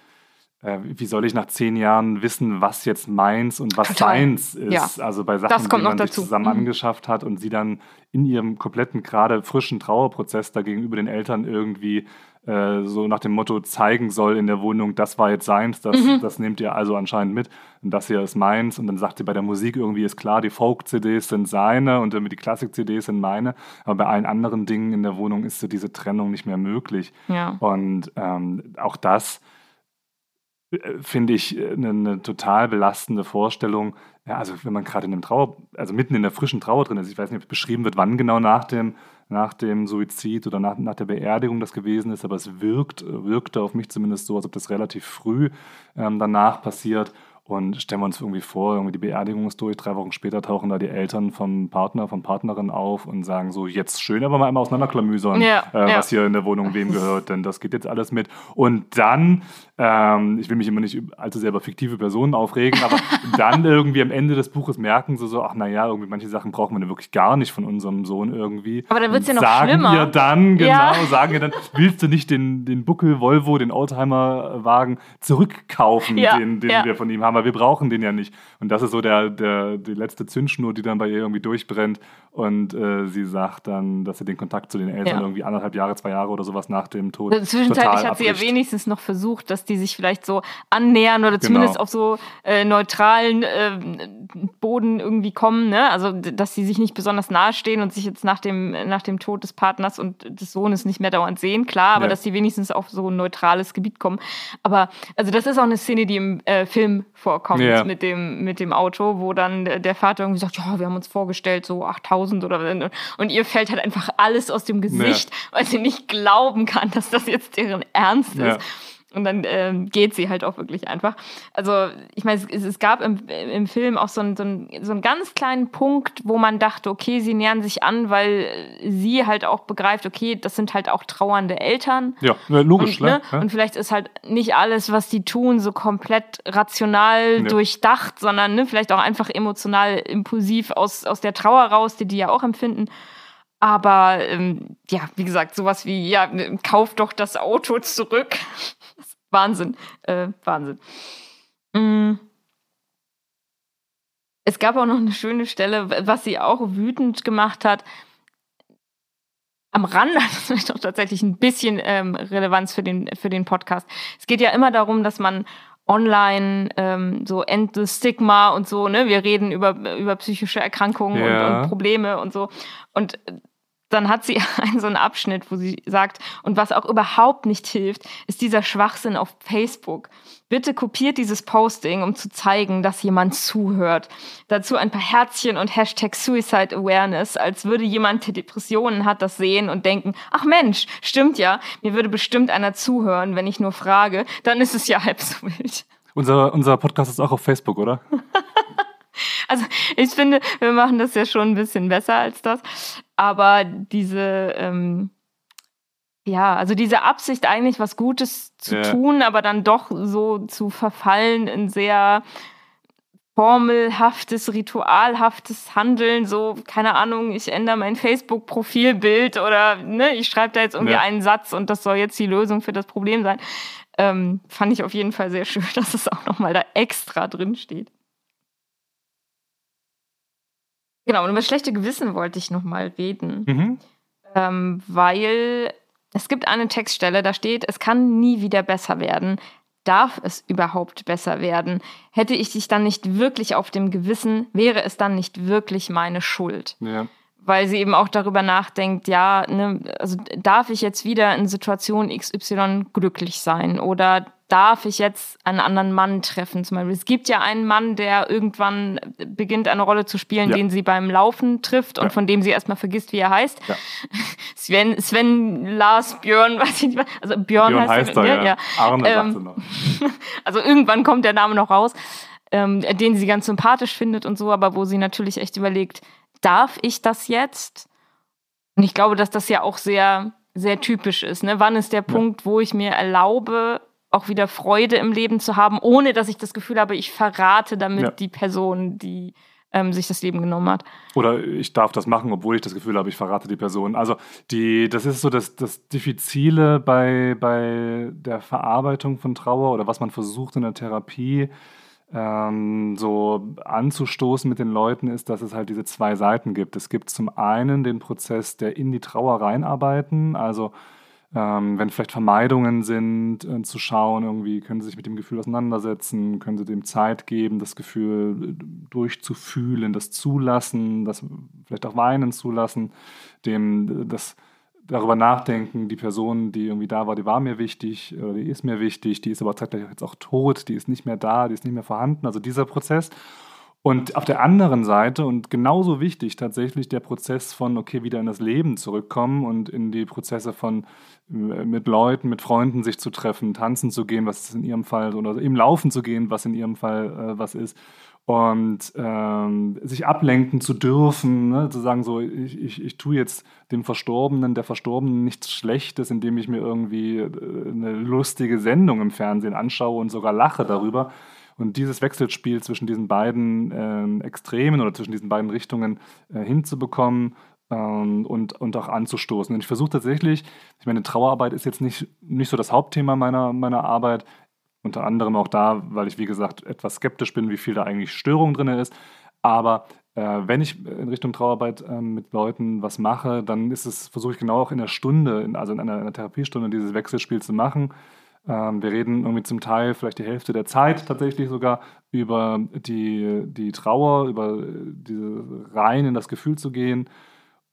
äh, wie soll ich nach zehn Jahren wissen, was jetzt meins und was Total. seins ist? Also bei Sachen, die man sich dazu. zusammen Mhm. angeschafft hat und sie dann in ihrem kompletten, gerade frischen Trauerprozess da gegenüber den Eltern irgendwie äh, so nach dem Motto zeigen soll in der Wohnung, das war jetzt seins, das, Mhm. das nehmt ihr also anscheinend mit und das hier ist meins. Und dann sagt sie, bei der Musik irgendwie ist klar, die Folk-CDs sind seine und die Klassik-CDs sind meine. Aber bei allen anderen Dingen in der Wohnung ist so diese Trennung nicht mehr möglich. Ja. Und ähm, auch das finde ich äh, eine, eine total belastende Vorstellung. Ja, also wenn man gerade in einem Trauer, also mitten in der frischen Trauer drin ist, ich weiß nicht, ob beschrieben wird, wann genau nach dem, nach dem Suizid oder nach, nach der Beerdigung das gewesen ist, aber es wirkt, wirkte auf mich zumindest so, als ob das relativ früh ähm, danach passiert. Und stellen wir uns irgendwie vor, irgendwie die Beerdigung ist durch, drei Wochen später tauchen da die Eltern vom Partner, von Partnerin auf und sagen so, jetzt schön aber mal einmal auseinanderklamüsern, Ja, äh, ja. was hier in der Wohnung wem gehört, denn das geht jetzt alles mit. Und dann, ähm, ich will mich immer nicht allzu sehr über fiktive Personen aufregen, aber dann irgendwie am Ende des Buches merken sie so, ach naja, irgendwie manche Sachen brauchen wir dann wirklich gar nicht von unserem Sohn irgendwie. Aber dann wird's Und ja noch sagen schlimmer. ihr dann, genau, Ja. sagen ihr dann, willst du nicht den, den Buckel Volvo, den Oldtimer-Wagen zurückkaufen, Ja, den, den ja. wir von ihm haben, weil wir brauchen den ja nicht. Und das ist so der, der, die letzte Zündschnur, die dann bei ihr irgendwie durchbrennt. Und äh, sie sagt dann, dass sie den Kontakt zu den Eltern irgendwie anderthalb Jahre, zwei Jahre oder sowas nach dem Tod. Also Zwischenzeitlich hat sie ja abbricht. wenigstens noch versucht, dass die sich vielleicht so annähern oder zumindest auf so äh, neutralen äh, Boden irgendwie kommen. Ne? Also, dass sie sich nicht besonders nahe stehen und sich jetzt nach dem, nach dem Tod des Partners und des Sohnes nicht mehr dauernd sehen, klar, aber Ja. dass sie wenigstens auf so ein neutrales Gebiet kommen. Aber also das ist auch eine Szene, die im äh, Film vorkommt Ja. mit, dem, mit dem Auto, wo dann der Vater irgendwie sagt, ja, wir haben uns vorgestellt, so 8000 oder und ihr fällt halt einfach alles aus dem Gesicht, weil sie nicht glauben kann, dass das jetzt deren Ernst Ja. ist. Und dann ähm, geht sie halt auch wirklich einfach. Also, ich meine, es, es gab im, im Film auch so einen, so, einen, so einen ganz kleinen Punkt, wo man dachte, okay, sie nähern sich an, weil sie halt auch begreift, okay, das sind halt auch trauernde Eltern. Ja, ja, logisch, Und, ne? ne? und vielleicht ist halt nicht alles, was die tun, so komplett rational Ja. durchdacht, sondern ne, vielleicht auch einfach emotional impulsiv aus, aus der Trauer raus, die die ja auch empfinden. Aber ähm, ja, wie gesagt, sowas wie, ja, kauf doch das Auto zurück. Wahnsinn. Äh, Wahnsinn. Mm. Es gab auch noch eine schöne Stelle, was sie auch wütend gemacht hat. Am Rande hat es vielleicht auch tatsächlich ein bisschen ähm, Relevanz für den, für den Podcast. Es geht ja immer darum, dass man online ähm, so End the Stigma und so, ne? Wir reden über, über psychische Erkrankungen Ja. und, und Probleme und so. Und dann hat sie einen so einen Abschnitt, wo sie sagt, und was auch überhaupt nicht hilft, ist dieser Schwachsinn auf Facebook. Bitte kopiert dieses Posting, um zu zeigen, dass jemand zuhört. Dazu ein paar Herzchen und Hashtag Suicide Awareness, als würde jemand, der Depressionen hat, das sehen und denken, ach Mensch, stimmt ja, mir würde bestimmt einer zuhören, wenn ich nur frage, dann ist es ja halb so wild. Unser, unser Podcast ist auch auf Facebook, oder? Also ich finde, wir machen das ja schon ein bisschen besser als das. Aber diese, ähm, ja, also diese Absicht eigentlich was Gutes zu Ja. tun, aber dann doch so zu verfallen in sehr formelhaftes, ritualhaftes Handeln, so, keine Ahnung, ich ändere mein Facebook-Profilbild oder ne, ich schreibe da jetzt irgendwie Ja. einen Satz und das soll jetzt die Lösung für das Problem sein. Ähm, fand ich auf jeden Fall sehr schön, dass es auch nochmal da extra drin steht. Genau, und über das schlechte Gewissen wollte ich nochmal reden, Mhm. ähm, weil es gibt eine Textstelle, da steht, es kann nie wieder besser werden. Darf es überhaupt besser werden? Hätte ich dich dann nicht wirklich auf dem Gewissen, wäre es dann nicht wirklich meine Schuld? Ja. weil sie eben auch darüber nachdenkt, ja, ne, also darf ich jetzt wieder in Situation XY glücklich sein oder darf ich jetzt einen anderen Mann treffen? Zum Beispiel, es gibt ja einen Mann, der irgendwann beginnt, eine Rolle zu spielen, ja. den sie beim Laufen trifft und ja. von dem sie erstmal vergisst, wie er heißt. Ja. Sven, Sven, Lars, Björn, weiß ich nicht, also Björn, Björn heißt, heißt er, ja. ja. Arne ähm, noch. also irgendwann kommt der Name noch raus, ähm, den sie ganz sympathisch findet und so, aber wo sie natürlich echt überlegt, darf ich das jetzt? Und ich glaube, dass das ja auch sehr, sehr typisch ist. Ne? Wann ist der Punkt, wo ich mir erlaube, auch wieder Freude im Leben zu haben, ohne dass ich das Gefühl habe, ich verrate damit ja. die Person, die ähm, sich das Leben genommen hat. Oder ich darf das machen, obwohl ich das Gefühl habe, ich verrate die Person. Also die, das ist so das, das Diffizile bei, bei der Verarbeitung von Trauer oder was man versucht in der Therapie ähm, so anzustoßen mit den Leuten, ist, dass es halt diese zwei Seiten gibt. Es gibt zum einen den Prozess der in die Trauer reinarbeiten, also ähm, wenn vielleicht Vermeidungen sind, äh, zu schauen, irgendwie können sie sich mit dem Gefühl auseinandersetzen, können sie dem Zeit geben, das Gefühl äh, durchzufühlen, das zulassen, das vielleicht auch weinen zulassen, dem das darüber nachdenken, die Person, die irgendwie da war, die war mir wichtig oder die ist mir wichtig, die ist aber zeitgleich jetzt auch tot, die ist nicht mehr da, die ist nicht mehr vorhanden. Also dieser Prozess. Und auf der anderen Seite und genauso wichtig tatsächlich der Prozess von, okay, wieder in das Leben zurückkommen und in die Prozesse von äh, mit Leuten, mit Freunden sich zu treffen, tanzen zu gehen, was in ihrem Fall, oder eben laufen zu gehen, was in ihrem Fall äh, was ist und ähm, sich ablenken zu dürfen, ne? zu sagen, so, ich, ich, ich tue jetzt dem Verstorbenen, der Verstorbenen nichts Schlechtes, indem ich mir irgendwie äh, eine lustige Sendung im Fernsehen anschaue und sogar lache darüber. Und dieses Wechselspiel zwischen diesen beiden äh, Extremen oder zwischen diesen beiden Richtungen äh, hinzubekommen ähm, und, und auch anzustoßen. Und ich versuche tatsächlich, ich meine, Trauerarbeit ist jetzt nicht, nicht so das Hauptthema meiner, meiner Arbeit. Unter anderem auch da, weil ich, wie gesagt, etwas skeptisch bin, wie viel da eigentlich Störung drin ist. Aber äh, wenn ich in Richtung Trauerarbeit äh, mit Leuten was mache, dann ist es, versuche ich genau auch in der Stunde, in, also in einer, in einer, Therapiestunde, dieses Wechselspiel zu machen. Ähm, wir reden irgendwie zum Teil, vielleicht die Hälfte der Zeit tatsächlich sogar, über die, die Trauer, über diese rein in das Gefühl zu gehen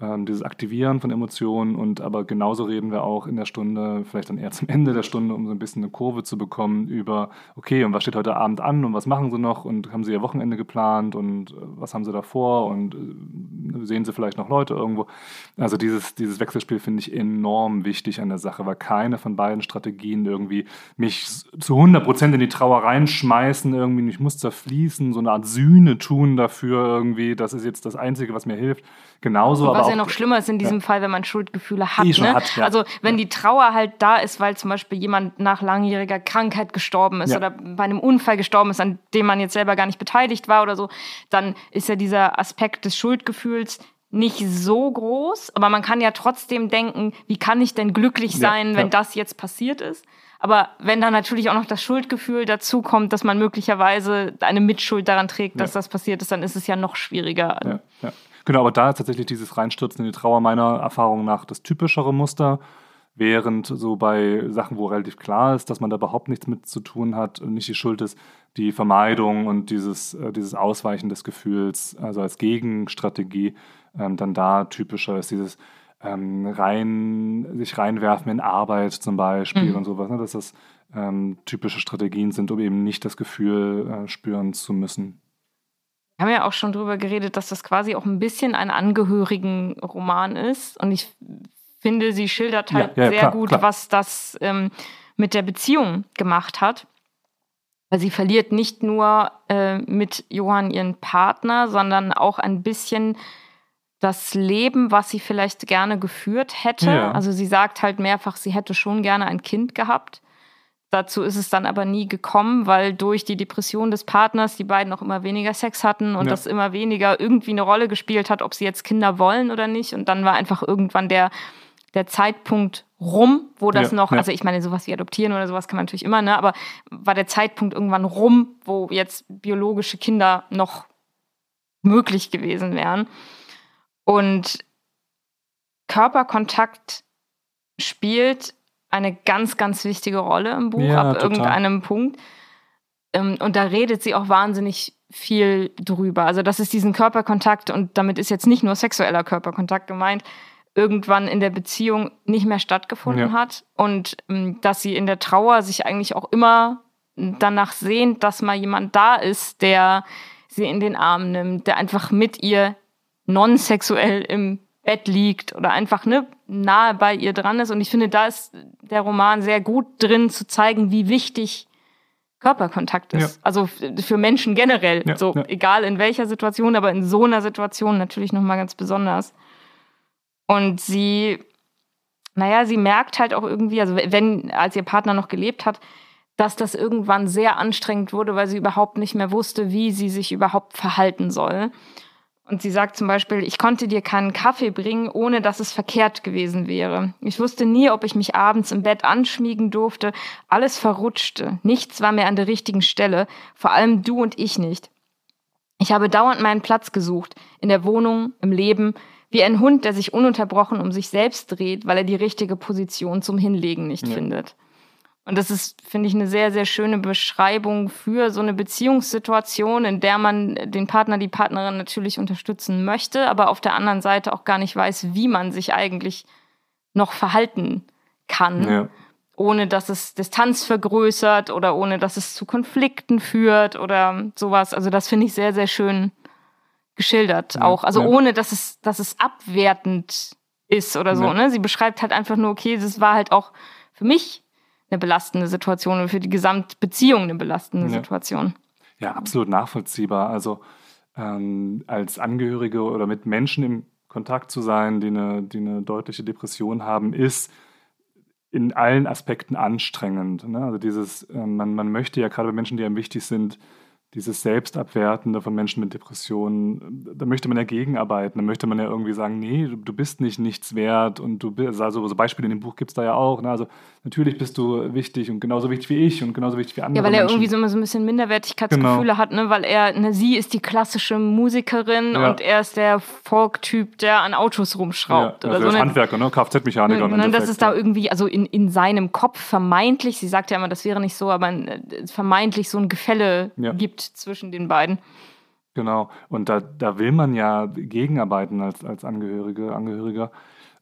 ähm, dieses Aktivieren von Emotionen und aber genauso reden wir auch in der Stunde, vielleicht dann eher zum Ende der Stunde, um so ein bisschen eine Kurve zu bekommen über, okay, und was steht heute Abend an und was machen sie noch und haben sie ihr Wochenende geplant und äh, was haben sie davor und äh, sehen sie vielleicht noch Leute irgendwo. Also dieses, dieses Wechselspiel finde ich enorm wichtig an der Sache, weil keine von beiden Strategien irgendwie mich zu 100 Prozent in die Trauer reinschmeißen, irgendwie, ich muss zerfließen, so eine Art Sühne tun dafür irgendwie, das ist jetzt das Einzige, was mir hilft. Genauso, was aber ja noch schlimmer ist in diesem ja. Fall, wenn man Schuldgefühle hat. Ne? hat ja. Also wenn die Trauer halt da ist, weil zum Beispiel jemand nach langjähriger Krankheit gestorben ist ja. oder bei einem Unfall gestorben ist, an dem man jetzt selber gar nicht beteiligt war oder so, dann ist ja dieser Aspekt des Schuldgefühls nicht so groß, aber man kann ja trotzdem denken, wie kann ich denn glücklich sein, wenn das jetzt passiert ist? Aber wenn dann natürlich auch noch das Schuldgefühl dazu kommt, dass man möglicherweise eine Mitschuld daran trägt, dass das passiert ist, dann ist es ja noch schwieriger. Genau, aber da ist tatsächlich dieses Reinstürzen in die Trauer meiner Erfahrung nach das typischere Muster. Während so bei Sachen, wo relativ klar ist, dass man da überhaupt nichts mit zu tun hat und nicht die Schuld ist, die Vermeidung und dieses, äh, dieses Ausweichen des Gefühls, also als Gegenstrategie, ähm, dann da typischer ist dieses ähm, rein, sich reinwerfen in Arbeit zum Beispiel mhm. und sowas, ne, dass das ähm, typische Strategien sind, um eben nicht das Gefühl äh, spüren zu müssen. Wir haben ja auch schon darüber geredet, dass das quasi auch ein bisschen ein Angehörigen-Roman ist. Und ich finde, sie schildert halt ja, ja, sehr klar, gut, klar. was das ähm, mit der Beziehung gemacht hat. Weil sie verliert nicht nur äh, mit Johann ihren Partner, sondern auch ein bisschen das Leben, was sie vielleicht gerne geführt hätte. Ja. Also sie sagt halt mehrfach, sie hätte schon gerne ein Kind gehabt. Dazu ist es dann aber nie gekommen, weil durch die Depression des Partners die beiden auch immer weniger Sex hatten und ja. das immer weniger irgendwie eine Rolle gespielt hat, ob sie jetzt Kinder wollen oder nicht. Und dann war einfach irgendwann der, der Zeitpunkt rum, wo das ja, noch, ja. also ich meine, sowas wie adoptieren oder sowas kann man natürlich immer, ne? Aber war der Zeitpunkt irgendwann rum, wo jetzt biologische Kinder noch möglich gewesen wären. Und Körperkontakt spielt eine ganz, ganz wichtige Rolle im Buch ja, ab total. irgendeinem Punkt. Ähm, und da redet sie auch wahnsinnig viel drüber. Also, das ist diesen Körperkontakt und damit ist jetzt nicht nur sexueller Körperkontakt gemeint, irgendwann in der Beziehung nicht mehr stattgefunden Ja. hat und ähm, dass sie in der Trauer sich eigentlich auch immer danach sehnt, dass mal jemand da ist, der sie in den Arm nimmt, der einfach mit ihr non-sexuell im Bett liegt oder einfach ne, nahe bei ihr dran ist. Und ich finde, da ist der Roman sehr gut drin zu zeigen, wie wichtig Körperkontakt ist. Ja. Also für Menschen generell. Ja, so ja. egal in welcher Situation, aber in so einer Situation natürlich nochmal ganz besonders. Und sie, naja, sie merkt halt auch irgendwie, also wenn, als ihr Partner noch gelebt hat, dass das irgendwann sehr anstrengend wurde, weil sie überhaupt nicht mehr wusste, wie sie sich überhaupt verhalten soll. Und sie sagt zum Beispiel, ich konnte dir keinen Kaffee bringen, ohne dass es verkehrt gewesen wäre. Ich wusste nie, ob ich mich abends im Bett anschmiegen durfte. Alles verrutschte. Nichts war mehr an der richtigen Stelle. Vor allem du und ich nicht. Ich habe dauernd meinen Platz gesucht. In der Wohnung, im Leben. Wie ein Hund, der sich ununterbrochen um sich selbst dreht, weil er die richtige Position zum Hinlegen nicht Ja. findet. Und das ist, finde ich, eine sehr, sehr schöne Beschreibung für so eine Beziehungssituation, in der man den Partner, die Partnerin natürlich unterstützen möchte, aber auf der anderen Seite auch gar nicht weiß, wie man sich eigentlich noch verhalten kann, Ja. ohne dass es Distanz vergrößert oder ohne dass es zu Konflikten führt oder sowas. Also das finde ich sehr, sehr schön geschildert Ja, auch. Also ja. ohne, dass es, dass es abwertend ist oder so. Ne? Sie beschreibt halt einfach nur, okay, das war halt auch für mich eine belastende Situation und für die Gesamtbeziehung eine belastende Ja. Situation. Ja, absolut nachvollziehbar. Also ähm, als Angehörige oder mit Menschen im Kontakt zu sein, die eine, die eine deutliche Depression haben, ist in allen Aspekten anstrengend. Ne? Also dieses, äh, man, man möchte ja gerade bei Menschen, die einem wichtig sind, dieses Selbstabwertende von Menschen mit Depressionen, da möchte man ja gegenarbeiten. Da möchte man ja irgendwie sagen, nee, du, du bist nicht nichts wert und du bist, also so Beispiele in dem Buch gibt es da ja auch. Ne? Also natürlich bist du wichtig und genauso wichtig wie ich und genauso wichtig wie andere Ja, weil er Menschen. irgendwie so immer so ein bisschen Minderwertigkeitsgefühle Genau. hat, ne? weil er, ne, sie ist die klassische Musikerin Ja. und er ist der Folk-Typ, der an Autos rumschraubt. Ja, oder also so. als ne? Handwerker, ne? Kfz-Mechaniker. im Ne, das ist da irgendwie, also in, in seinem Kopf vermeintlich, sie sagt ja immer, das wäre nicht so, aber äh, vermeintlich so ein Gefälle Ja. gibt zwischen den beiden. Genau. Und da, da will man ja gegenarbeiten als, als Angehörige, Angehöriger.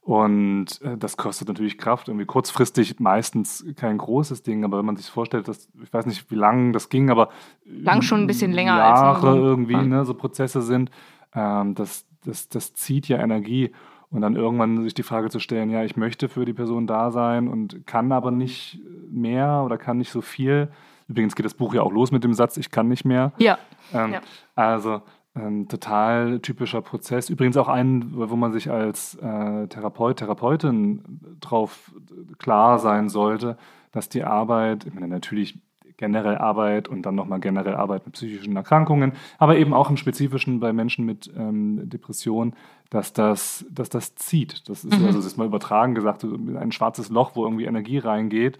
Und äh, das kostet natürlich Kraft. Irgendwie kurzfristig meistens kein großes Ding, aber wenn man sich vorstellt, dass, ich weiß nicht, wie lang das ging, aber Lang schon ein bisschen länger als Jahre nur so. irgendwie, ne, so Prozesse sind, ähm, das, das, das zieht ja Energie. Und dann irgendwann sich die Frage zu stellen, ja, ich möchte für die Person da sein und kann aber nicht mehr oder kann nicht so viel. Übrigens geht das Buch ja auch los mit dem Satz, ich kann nicht mehr. Ja. Ähm, Ja. Also ein total typischer Prozess. Übrigens auch ein, wo man sich als äh, Therapeut, Therapeutin drauf klar sein sollte, dass die Arbeit, ich meine natürlich generell Arbeit und dann nochmal generell Arbeit mit psychischen Erkrankungen, aber eben auch im Spezifischen bei Menschen mit ähm, Depressionen, dass das, dass das zieht. Das ist, Mhm. also das ist mal übertragen gesagt, ein schwarzes Loch, wo irgendwie Energie reingeht,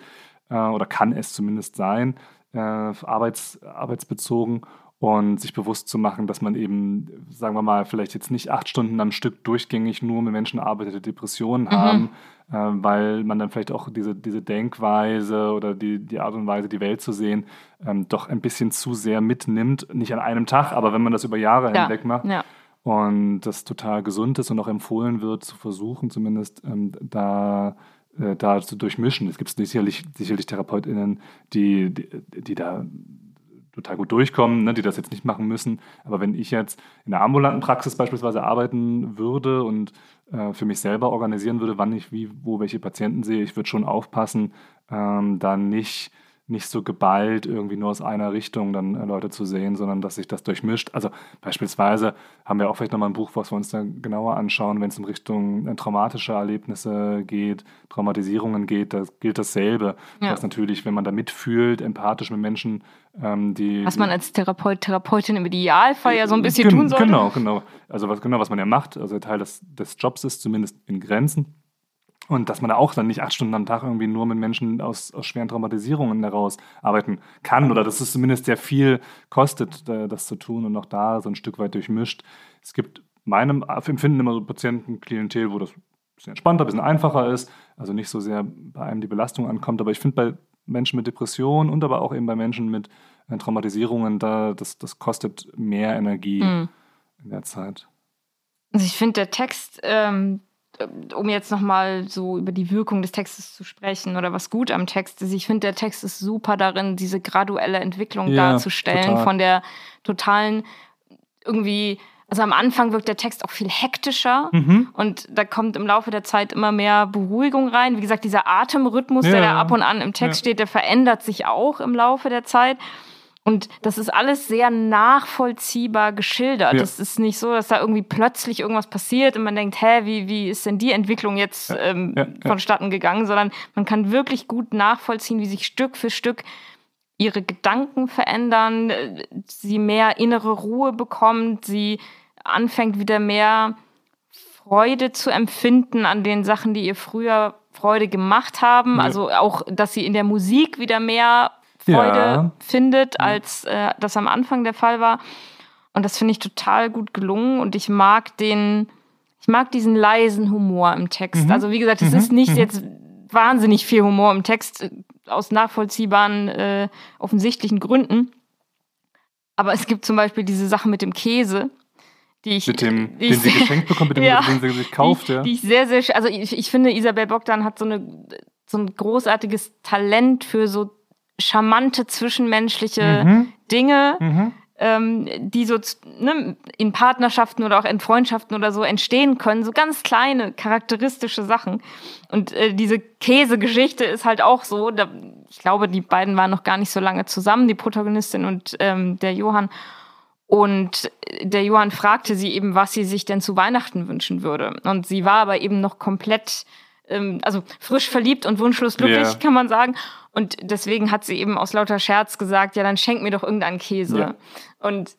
äh, oder kann es zumindest sein, äh, arbeits, arbeitsbezogen und sich bewusst zu machen, dass man eben, sagen wir mal, vielleicht jetzt nicht acht Stunden am Stück durchgängig nur mit Menschen arbeitet, die Depressionen haben, äh, weil man dann vielleicht auch diese, diese Denkweise oder die, die Art und Weise, die Welt zu sehen, ähm, doch ein bisschen zu sehr mitnimmt. Nicht an einem Tag, aber wenn man das über Jahre Ja. hinweg macht Ja. und das total gesund ist und auch empfohlen wird, zu versuchen, zumindest ähm, da, äh, da zu durchmischen. Es gibt sicherlich, sicherlich TherapeutInnen, die, die, die da total gut durchkommen, ne, die das jetzt nicht machen müssen. Aber wenn ich jetzt in der ambulanten Praxis beispielsweise arbeiten würde und äh, für mich selber organisieren würde, wann ich wie, wo welche Patienten sehe, ich würde schon aufpassen, ähm, da nicht nicht so geballt irgendwie nur aus einer Richtung dann äh, Leute zu sehen, sondern dass sich das durchmischt. Also beispielsweise haben wir auch vielleicht nochmal ein Buch, was wir uns dann genauer anschauen, wenn es in Richtung äh, traumatische Erlebnisse geht, Traumatisierungen geht, da gilt dasselbe. Ja. Dass natürlich, wenn man da mitfühlt, empathisch mit Menschen, ähm, die... Was man als Therapeut, Therapeutin im Idealfall ja so ein bisschen tun sollte. Genau, genau. Also was, genau, was man ja macht, also Teil des, des Jobs ist, zumindest in Grenzen. Und dass man da auch dann nicht acht Stunden am Tag irgendwie nur mit Menschen aus, aus schweren Traumatisierungen heraus arbeiten kann oder dass es zumindest sehr viel kostet, das zu tun und auch da so ein Stück weit durchmischt. Es gibt meinem Empfinden immer so Patientenklientel, wo das ein bisschen entspannter, ein bisschen einfacher ist, also nicht so sehr bei einem die Belastung ankommt. Aber ich finde bei Menschen mit Depressionen und aber auch eben bei Menschen mit äh, Traumatisierungen, da, das, das kostet mehr Energie Mhm. in der Zeit. Also ich finde, der Text ähm, um jetzt nochmal so über die Wirkung des Textes zu sprechen oder was gut am Text ist, ich finde, der Text ist super darin, diese graduelle Entwicklung Ja, darzustellen total. von der totalen irgendwie, also am Anfang wirkt der Text auch viel hektischer Mhm. und da kommt im Laufe der Zeit immer mehr Beruhigung rein. Wie gesagt, dieser Atemrhythmus, der Ja. da ab und an im Text Ja. steht, der verändert sich auch im Laufe der Zeit. Und das ist alles sehr nachvollziehbar geschildert. Ja. Es ist nicht so, dass da irgendwie plötzlich irgendwas passiert und man denkt, hä, wie, wie ist denn die Entwicklung jetzt ähm, ja, ja. vonstatten gegangen, sondern man kann wirklich gut nachvollziehen, wie sich Stück für Stück ihre Gedanken verändern, äh, sie mehr innere Ruhe bekommt, sie anfängt wieder mehr Freude zu empfinden an den Sachen, die ihr früher Freude gemacht haben. Also auch, dass sie in der Musik wieder mehr Freude Ja. findet, als äh, das am Anfang der Fall war. Und das finde ich total gut gelungen und ich mag den, ich mag diesen leisen Humor im Text. Mhm. Also wie gesagt, es ist nicht jetzt wahnsinnig viel Humor im Text äh, aus nachvollziehbaren, äh, offensichtlichen Gründen. Aber es gibt zum Beispiel diese Sache mit dem Käse, die ich, Mit dem, die den ich sie geschenkt bekommt, mit dem, Ja. den sie sich kauft, die, ja. die ich sehr, sehr, also ich, ich finde, Isabel Bogdan hat so, eine, so ein großartiges Talent für so charmante zwischenmenschliche Mhm. Dinge, Mhm. ähm, die so ne, in Partnerschaften oder auch in Freundschaften oder so entstehen können. So ganz kleine, charakteristische Sachen. Und äh, diese Käsegeschichte ist halt auch so. Da, ich glaube, die beiden waren noch gar nicht so lange zusammen, die Protagonistin und ähm, der Johann. Und der Johann fragte sie eben, was sie sich denn zu Weihnachten wünschen würde. Und sie war aber eben noch komplett, ähm, also frisch verliebt und wunschlos glücklich, Ja. kann man sagen. Und deswegen hat sie eben aus lauter Scherz gesagt, ja, dann schenk mir doch irgendeinen Käse. Ja. Und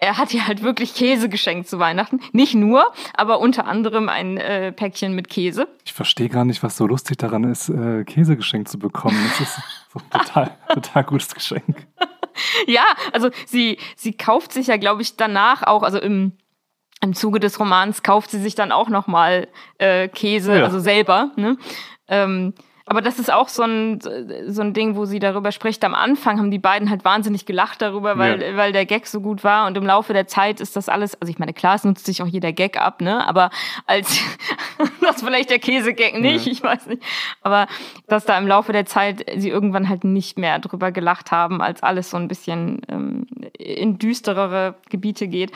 er hat ihr halt wirklich Käse geschenkt zu Weihnachten. Nicht nur, aber unter anderem ein äh, Päckchen mit Käse. Ich verstehe gar nicht, was so lustig daran ist, äh, Käse geschenkt zu bekommen. Das ist so ein total, total gutes Geschenk. Ja, also sie, sie kauft sich ja, glaube ich, danach auch, also im, im Zuge des Romans kauft sie sich dann auch nochmal äh, Käse, Ja. also selber. Ne? Ähm, aber das ist auch so ein, so ein Ding, wo sie darüber spricht. Am Anfang haben die beiden halt wahnsinnig gelacht darüber, weil, Ja. weil der Gag so gut war. Und im Laufe der Zeit ist das alles, also ich meine, klar, es nutzt sich auch jeder Gag ab, ne? Aber als das vielleicht der Käse-Gag nicht, Ja. ich weiß nicht. Aber dass da im Laufe der Zeit sie irgendwann halt nicht mehr drüber gelacht haben, als alles so ein bisschen ähm, in düsterere Gebiete geht.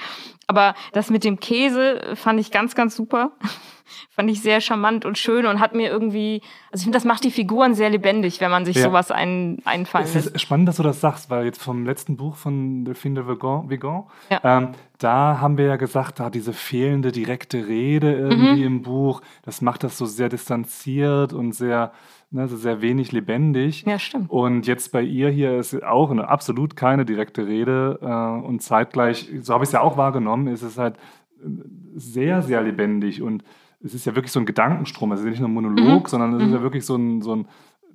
Aber das mit dem Käse fand ich ganz, ganz super. Fand ich sehr charmant und schön und hat mir irgendwie, also ich finde, das macht die Figuren sehr lebendig, wenn man sich Ja. sowas ein, einfallen Es lässt. ist spannend, dass du das sagst, weil jetzt vom letzten Buch von Delphine de Vigan, Vigan Ja. ähm, da haben wir ja gesagt, da diese fehlende direkte Rede irgendwie Mhm. im Buch, das macht das so sehr distanziert und sehr, ne, so sehr wenig lebendig. Ja, stimmt. Und jetzt bei ihr hier ist auch eine, absolut keine direkte Rede äh, und zeitgleich, so habe ich es ja auch wahrgenommen, ist es halt äh, sehr, sehr lebendig und es ist ja wirklich so ein Gedankenstrom. Es ist ja nicht nur ein Monolog, sondern es ist ja wirklich so ein, so ein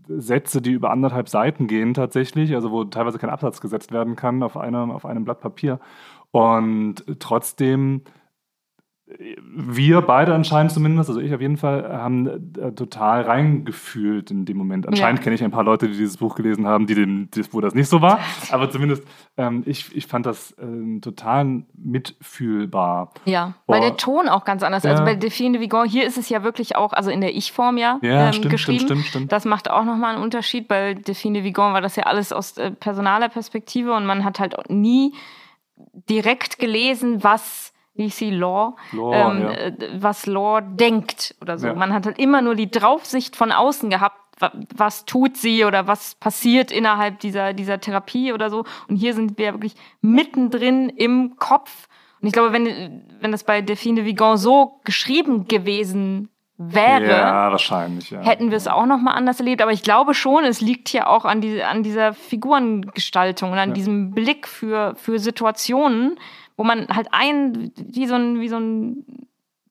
Sätze, die über anderthalb Seiten gehen tatsächlich, also wo teilweise kein Absatz gesetzt werden kann auf einem, auf einem Blatt Papier. Und trotzdem, wir beide anscheinend zumindest, also ich auf jeden Fall, haben äh, total reingefühlt in dem Moment. Anscheinend Ja. kenne ich ein paar Leute, die dieses Buch gelesen haben, die dem, wo das nicht so war. Aber zumindest, ähm, ich, ich fand das äh, total mitfühlbar. Ja, weil Oh. der Ton auch ganz anders ist. Ja. Also bei Delphine de Vigan, hier ist es ja wirklich auch, also in der Ich-Form ja, Ja, ähm, stimmt, geschrieben. stimmt, stimmt, stimmt. Das macht auch nochmal einen Unterschied. Bei Delphine de Vigan war das ja alles aus äh, personaler Perspektive und man hat halt nie direkt gelesen, was wie ich sie Law, Law, ähm, ja. äh, was Law denkt oder so. Ja. Man hat halt immer nur die Draufsicht von außen gehabt, wa- was tut sie oder was passiert innerhalb dieser, dieser Therapie oder so. Und hier sind wir wirklich mittendrin im Kopf. Und ich glaube, wenn, wenn das bei Delphine de Vigan so geschrieben gewesen wäre, Ja, wahrscheinlich. Ja. hätten wir es auch noch mal anders erlebt. Aber ich glaube schon, es liegt hier auch an, die, an dieser Figurengestaltung und an Ja. diesem Blick für, für Situationen, wo man halt ein, wie so ein, wie so ein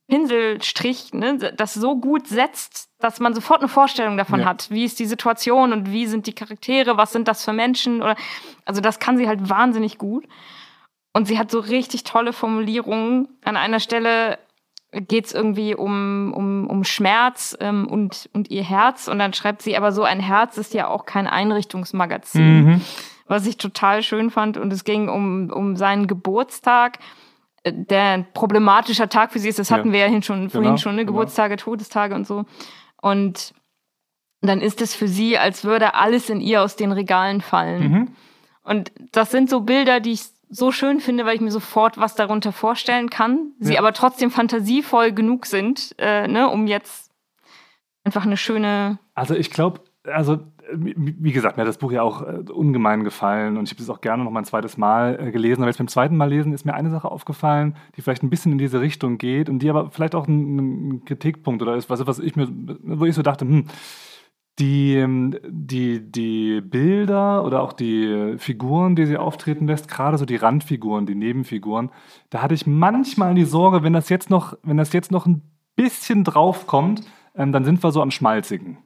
Pinselstrich, ne, das so gut setzt, dass man sofort eine Vorstellung davon Ja. hat. Wie ist die Situation und wie sind die Charaktere, was sind das für Menschen? Oder, also das kann sie halt wahnsinnig gut. Und sie hat so richtig tolle Formulierungen. An einer Stelle geht es irgendwie um, um, um Schmerz ähm, und, und ihr Herz. Und dann schreibt sie, aber so ein Herz ist ja auch kein Einrichtungsmagazin. Mhm. Was ich total schön fand. Und es ging um, um seinen Geburtstag. äh, der ein problematischer Tag für sie ist. Das hatten Ja. wir ja schon, vorhin Genau, schon, ne? genau. Geburtstage, Todestage und so. Und dann ist es für sie, als würde alles in ihr aus den Regalen fallen. Mhm. Und das sind so Bilder, die ich so schön finde, weil ich mir sofort was darunter vorstellen kann. Sie Ja. aber trotzdem fantasievoll genug sind, äh, ne, um jetzt einfach eine schöne. Also ich glaube, also wie gesagt, mir hat das Buch ja auch äh, ungemein gefallen und ich habe es auch gerne noch mal ein zweites Mal äh, gelesen. Aber jetzt beim zweiten Mal lesen ist mir eine Sache aufgefallen, die vielleicht ein bisschen in diese Richtung geht und die aber vielleicht auch ein, Kritikpunkt oder ist, was, was ich mir, wo ich so dachte, hm, die, ähm, die, die Bilder oder auch die Figuren, die sie auftreten lässt, gerade so die Randfiguren, die Nebenfiguren, da hatte ich manchmal die Sorge, wenn das jetzt noch, wenn das jetzt noch ein bisschen draufkommt, ähm, dann sind wir so am Schmalzigen.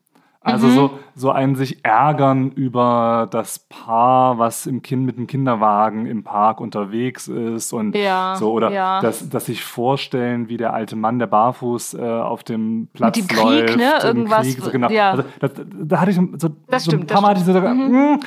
Also Mhm. so, so ein sich ärgern über das Paar, was im kind, mit dem Kinderwagen im Park unterwegs ist und Ja, so oder ja. dass, dass sich vorstellen, wie der alte Mann, der barfuß äh, auf dem Platz dem Krieg, läuft, ne? im Irgendwas, Krieg, so, genau. ja. Also, das, da hatte ich so, Das so ein stimmt, paar das Mal hatte ich so gesagt, hm,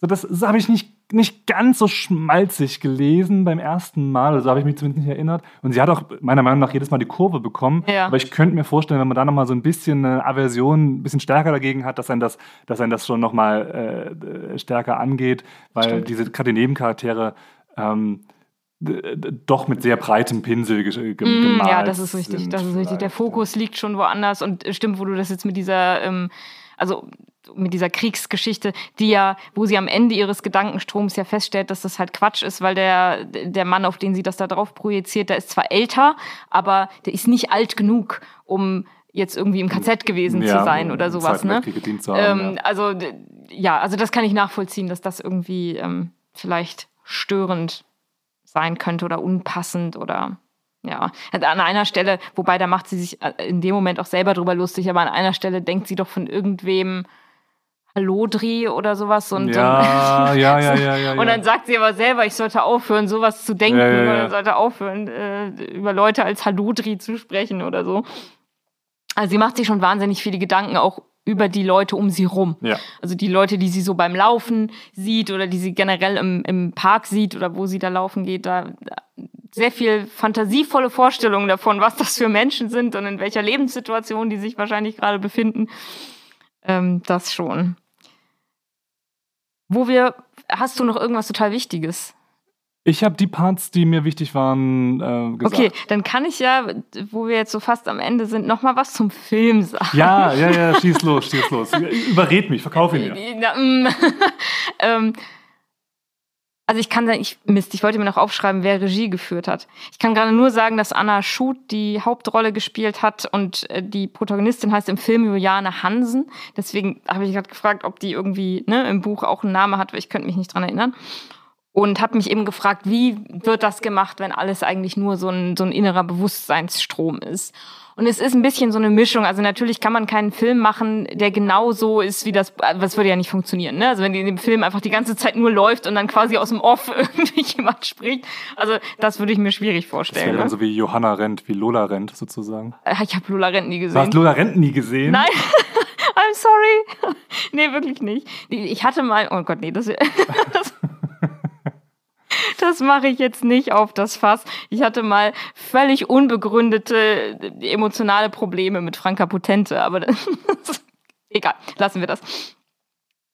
so das, das habe ich nicht, nicht ganz so schmalzig gelesen beim ersten Mal, also habe ich mich zumindest nicht erinnert. Und sie hat auch meiner Meinung nach jedes Mal die Kurve bekommen. Ja. Aber ich könnte mir vorstellen, wenn man da nochmal so ein bisschen eine Aversion, ein bisschen stärker dagegen hat, dass ein das, dass ein das schon nochmal äh, stärker angeht, weil Stimmt. diese gerade die Nebencharaktere ähm, doch mit sehr breitem Pinsel ge Mm, gemalt ja, das ist richtig. Das ist richtig. Der. Fokus liegt schon woanders und äh, stimmt, wo du das jetzt mit dieser, ähm, also mit dieser Kriegsgeschichte, die ja, wo sie am Ende ihres Gedankenstroms ja feststellt, dass das halt Quatsch ist, weil der, der Mann, auf den sie das da drauf projiziert, der ist zwar älter, aber der ist nicht alt genug, um jetzt irgendwie im KZ gewesen Ja, zu sein oder sowas, ne? Haben, Ähm, ja. Also ja, also das kann ich nachvollziehen, dass das irgendwie ähm, vielleicht störend sein könnte oder unpassend oder ja. Also An einer Stelle, wobei da macht sie sich äh, in dem Moment auch selber drüber lustig, aber an einer Stelle denkt sie doch von irgendwem Hallodri oder sowas. Und, Ja, ja, ja, ja, ja, Und dann sagt sie aber selber, ich sollte aufhören, sowas zu denken, Ja, ja, ja. oder sollte aufhören, äh, über Leute als Hallodri zu sprechen oder so. Also sie macht sich schon wahnsinnig viele Gedanken auch über die Leute um sie rum. Ja. Also die Leute, die sie so beim Laufen sieht oder die sie generell im, im Park sieht oder wo sie da laufen geht, da, da sehr viel fantasievolle Vorstellungen davon, was das für Menschen sind und in welcher Lebenssituation die sich wahrscheinlich gerade befinden. Ähm, das schon. Wo wir, hast du noch irgendwas total Wichtiges? Ich habe die Parts, die mir wichtig waren, äh, gesagt. Okay, dann kann ich ja, wo wir jetzt so fast am Ende sind, noch mal was zum Film sagen. Ja, ja, ja, schieß los, schieß los. Überred mich, verkauf ihn mir. Mm. ähm, also ich kann sagen, ich Mist, ich wollte mir noch aufschreiben, wer Regie geführt hat. Ich kann gerade nur sagen, dass Anna Schut die Hauptrolle gespielt hat und äh, die Protagonistin heißt im Film Juliane Hansen. Deswegen habe ich gerade gefragt, ob die irgendwie ne, im Buch auch einen Namen hat, weil ich könnte mich nicht dran erinnern. Und habe mich eben gefragt, wie wird das gemacht, wenn alles eigentlich nur so ein, so ein innerer Bewusstseinsstrom ist. Und es ist ein bisschen so eine Mischung. Also natürlich kann man keinen Film machen, der genau so ist wie das, das würde ja nicht funktionieren. Ne? Also wenn die in dem Film einfach die ganze Zeit nur läuft und dann quasi aus dem Off irgendwie jemand spricht. Also das würde ich mir schwierig Das wäre vorstellen. dann Ne? so wie Johanna rennt, wie Lola rennt, sozusagen. Äh, Ich habe Lola Rent nie Du gesehen. hast Lola rennt nie gesehen? Nein, I'm sorry. nee, wirklich nicht. Ich hatte mal, oh Gott, nee, das, das, das mache ich jetzt nicht auf das Fass. Ich hatte mal völlig unbegründete emotionale Probleme mit Franka Potente, aber das, egal, lassen wir das.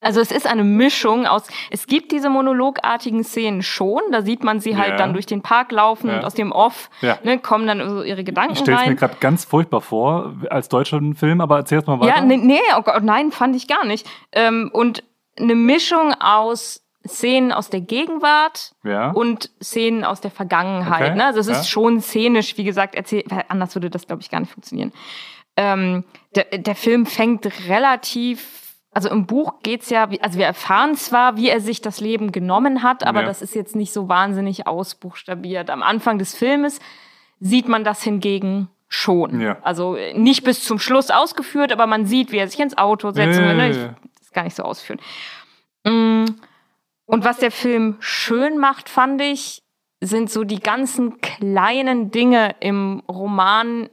Also es ist eine Mischung aus, es gibt diese monologartigen Szenen schon, da sieht man sie halt Ja. dann durch den Park laufen Ja. und aus dem Off Ja. ne, kommen dann so ihre Gedanken Ich stelle es rein. mir gerade ganz furchtbar vor, als deutscher Film, aber erzähl mal weiter. Ja, nee, nee oh Gott, nein, fand ich gar nicht. Ähm, und eine Mischung aus Szenen aus der Gegenwart Ja. und Szenen aus der Vergangenheit. Okay, Ne? Also es ja. ist schon szenisch, wie gesagt, erzählt, weil anders würde das, glaube ich, gar nicht funktionieren. Ähm, der, der Film fängt relativ, also im Buch geht's ja, wie- also wir erfahren zwar, wie er sich das Leben genommen hat, aber Ja. das ist jetzt nicht so wahnsinnig ausbuchstabiert. Am Anfang des Filmes sieht man das hingegen schon. Ja. Also nicht bis zum Schluss ausgeführt, aber man sieht, wie er sich ins Auto setzt. Ja, und, ne, ja, ich, ja. das gar nicht so ausführen. Mm, Und was der Film schön macht, fand ich, sind so die ganzen kleinen Dinge im Roman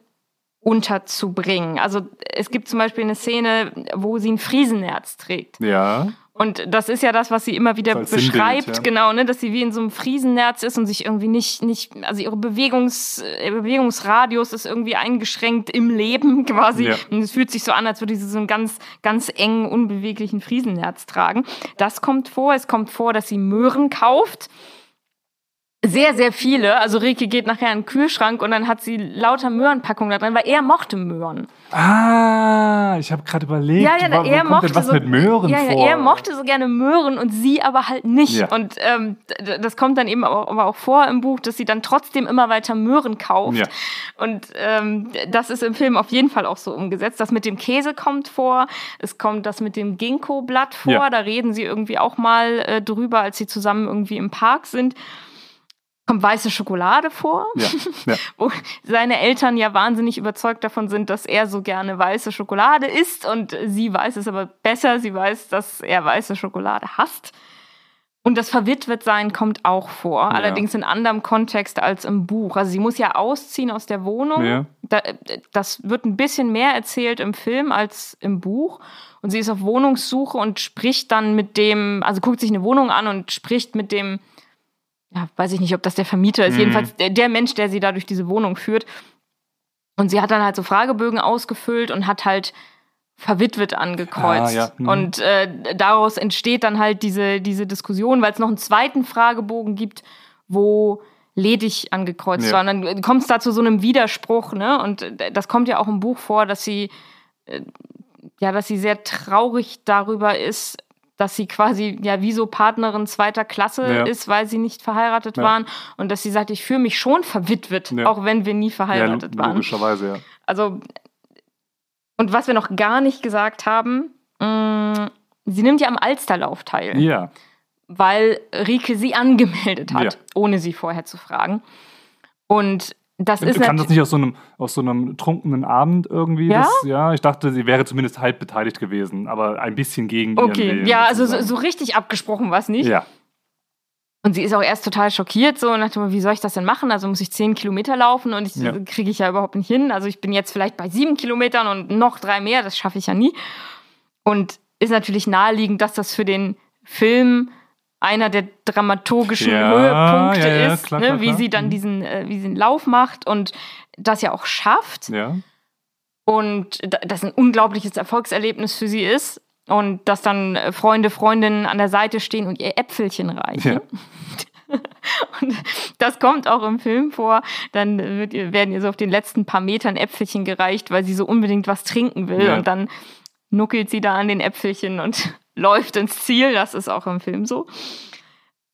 unterzubringen. Also es gibt zum Beispiel eine Szene, wo sie ein Friesenerz trägt. Ja. Und das ist ja das, was sie immer wieder beschreibt, Sinnbild, ja. genau, ne, dass sie wie in so einem Friesennerz ist und sich irgendwie nicht, nicht, also ihre Bewegungs, ihr Bewegungsradius ist irgendwie eingeschränkt im Leben quasi. Ja. Und es fühlt sich so an, als würde sie so einen ganz, ganz engen, unbeweglichen Friesennerz tragen. Das kommt vor. Es kommt vor, dass sie Möhren kauft. Sehr, sehr viele. Also Rike geht nachher in den Kühlschrank und dann hat sie lauter Möhrenpackungen da drin, weil er mochte Möhren. Ah, ich habe gerade überlegt, Ja, ja, er kommt mochte denn was so, mit Möhren ja, ja, vor? er mochte so gerne Möhren und sie aber halt nicht. Ja. Und ähm, das kommt dann eben auch, aber auch vor im Buch, dass sie dann trotzdem immer weiter Möhren kauft. Ja. Und ähm, das ist im Film auf jeden Fall auch so umgesetzt. Das mit dem Käse kommt vor. Es kommt das mit dem Ginkgo-Blatt vor. Ja. Da reden sie irgendwie auch mal äh, drüber, als sie zusammen irgendwie im Park sind. Kommt weiße Schokolade vor Ja, ja. wo seine Eltern ja wahnsinnig überzeugt davon sind, dass er so gerne weiße Schokolade isst und sie weiß es aber besser. Sie weiß, dass er weiße Schokolade hasst. Und das Verwitwetsein kommt auch vor, allerdings in anderem Kontext als im Buch. Also sie muss ja ausziehen aus der Wohnung. Ja. Da, das wird ein bisschen mehr erzählt im Film als im Buch. Und sie ist auf Wohnungssuche und spricht dann mit dem, also guckt sich eine Wohnung an und spricht mit dem, ja, weiß ich nicht, ob das der Vermieter ist, Mhm. jedenfalls der, der Mensch, der sie da durch diese Wohnung führt. Und sie hat dann halt so Fragebögen ausgefüllt und hat halt verwitwet angekreuzt. Ah, ja. Mhm. Und äh, daraus entsteht dann halt diese, diese Diskussion, weil es noch einen zweiten Fragebogen gibt, wo ledig angekreuzt Ja. war. Und dann kommt es da zu so einem Widerspruch, ne? Und äh, das kommt ja auch im Buch vor, dass sie äh, ja, dass sie sehr traurig darüber ist, dass sie quasi ja wie so Partnerin zweiter Klasse Ja. ist, weil sie nicht verheiratet Ja. waren und dass sie sagt, ich fühle mich schon verwitwet, Ja. auch wenn wir nie verheiratet waren. logischerweise, ja. Also und was wir noch gar nicht gesagt haben, mh, sie nimmt ja am Alsterlauf teil, Ja, weil Rike sie angemeldet hat, ohne sie vorher zu fragen. Und das ist Kann das nicht aus so einem, aus so einem trunkenen Abend irgendwie? Ja? Das, ja, ich dachte, sie wäre zumindest halb beteiligt gewesen, aber ein bisschen gegen Okay, Willen, ja, also so, so richtig abgesprochen war es nicht. Ja, Und sie ist auch erst total schockiert so und dachte mir, wie soll ich das denn machen? Also muss ich zehn Kilometer laufen und ich Ja. kriege ich ja überhaupt nicht hin. Also ich bin jetzt vielleicht bei sieben Kilometern und noch drei mehr, das schaffe ich ja nie. Und ist natürlich naheliegend, dass das für den Film einer der dramaturgischen Ja, Höhepunkte ja, ja, ist, klar, ne? klar, wie klar. sie dann Mhm. diesen, äh, wie sie einen Lauf macht und das ja auch schafft ja. und da- das ein unglaubliches Erfolgserlebnis für sie ist und dass dann äh, Freunde, Freundinnen an der Seite stehen und ihr Äpfelchen reichen. Und das kommt auch im Film vor. Dann wird ihr, werden ihr so auf den letzten paar Metern Äpfelchen gereicht, weil sie so unbedingt was trinken will. Ja. Und dann nuckelt sie da an den Äpfelchen und läuft ins Ziel. Das ist auch im Film so.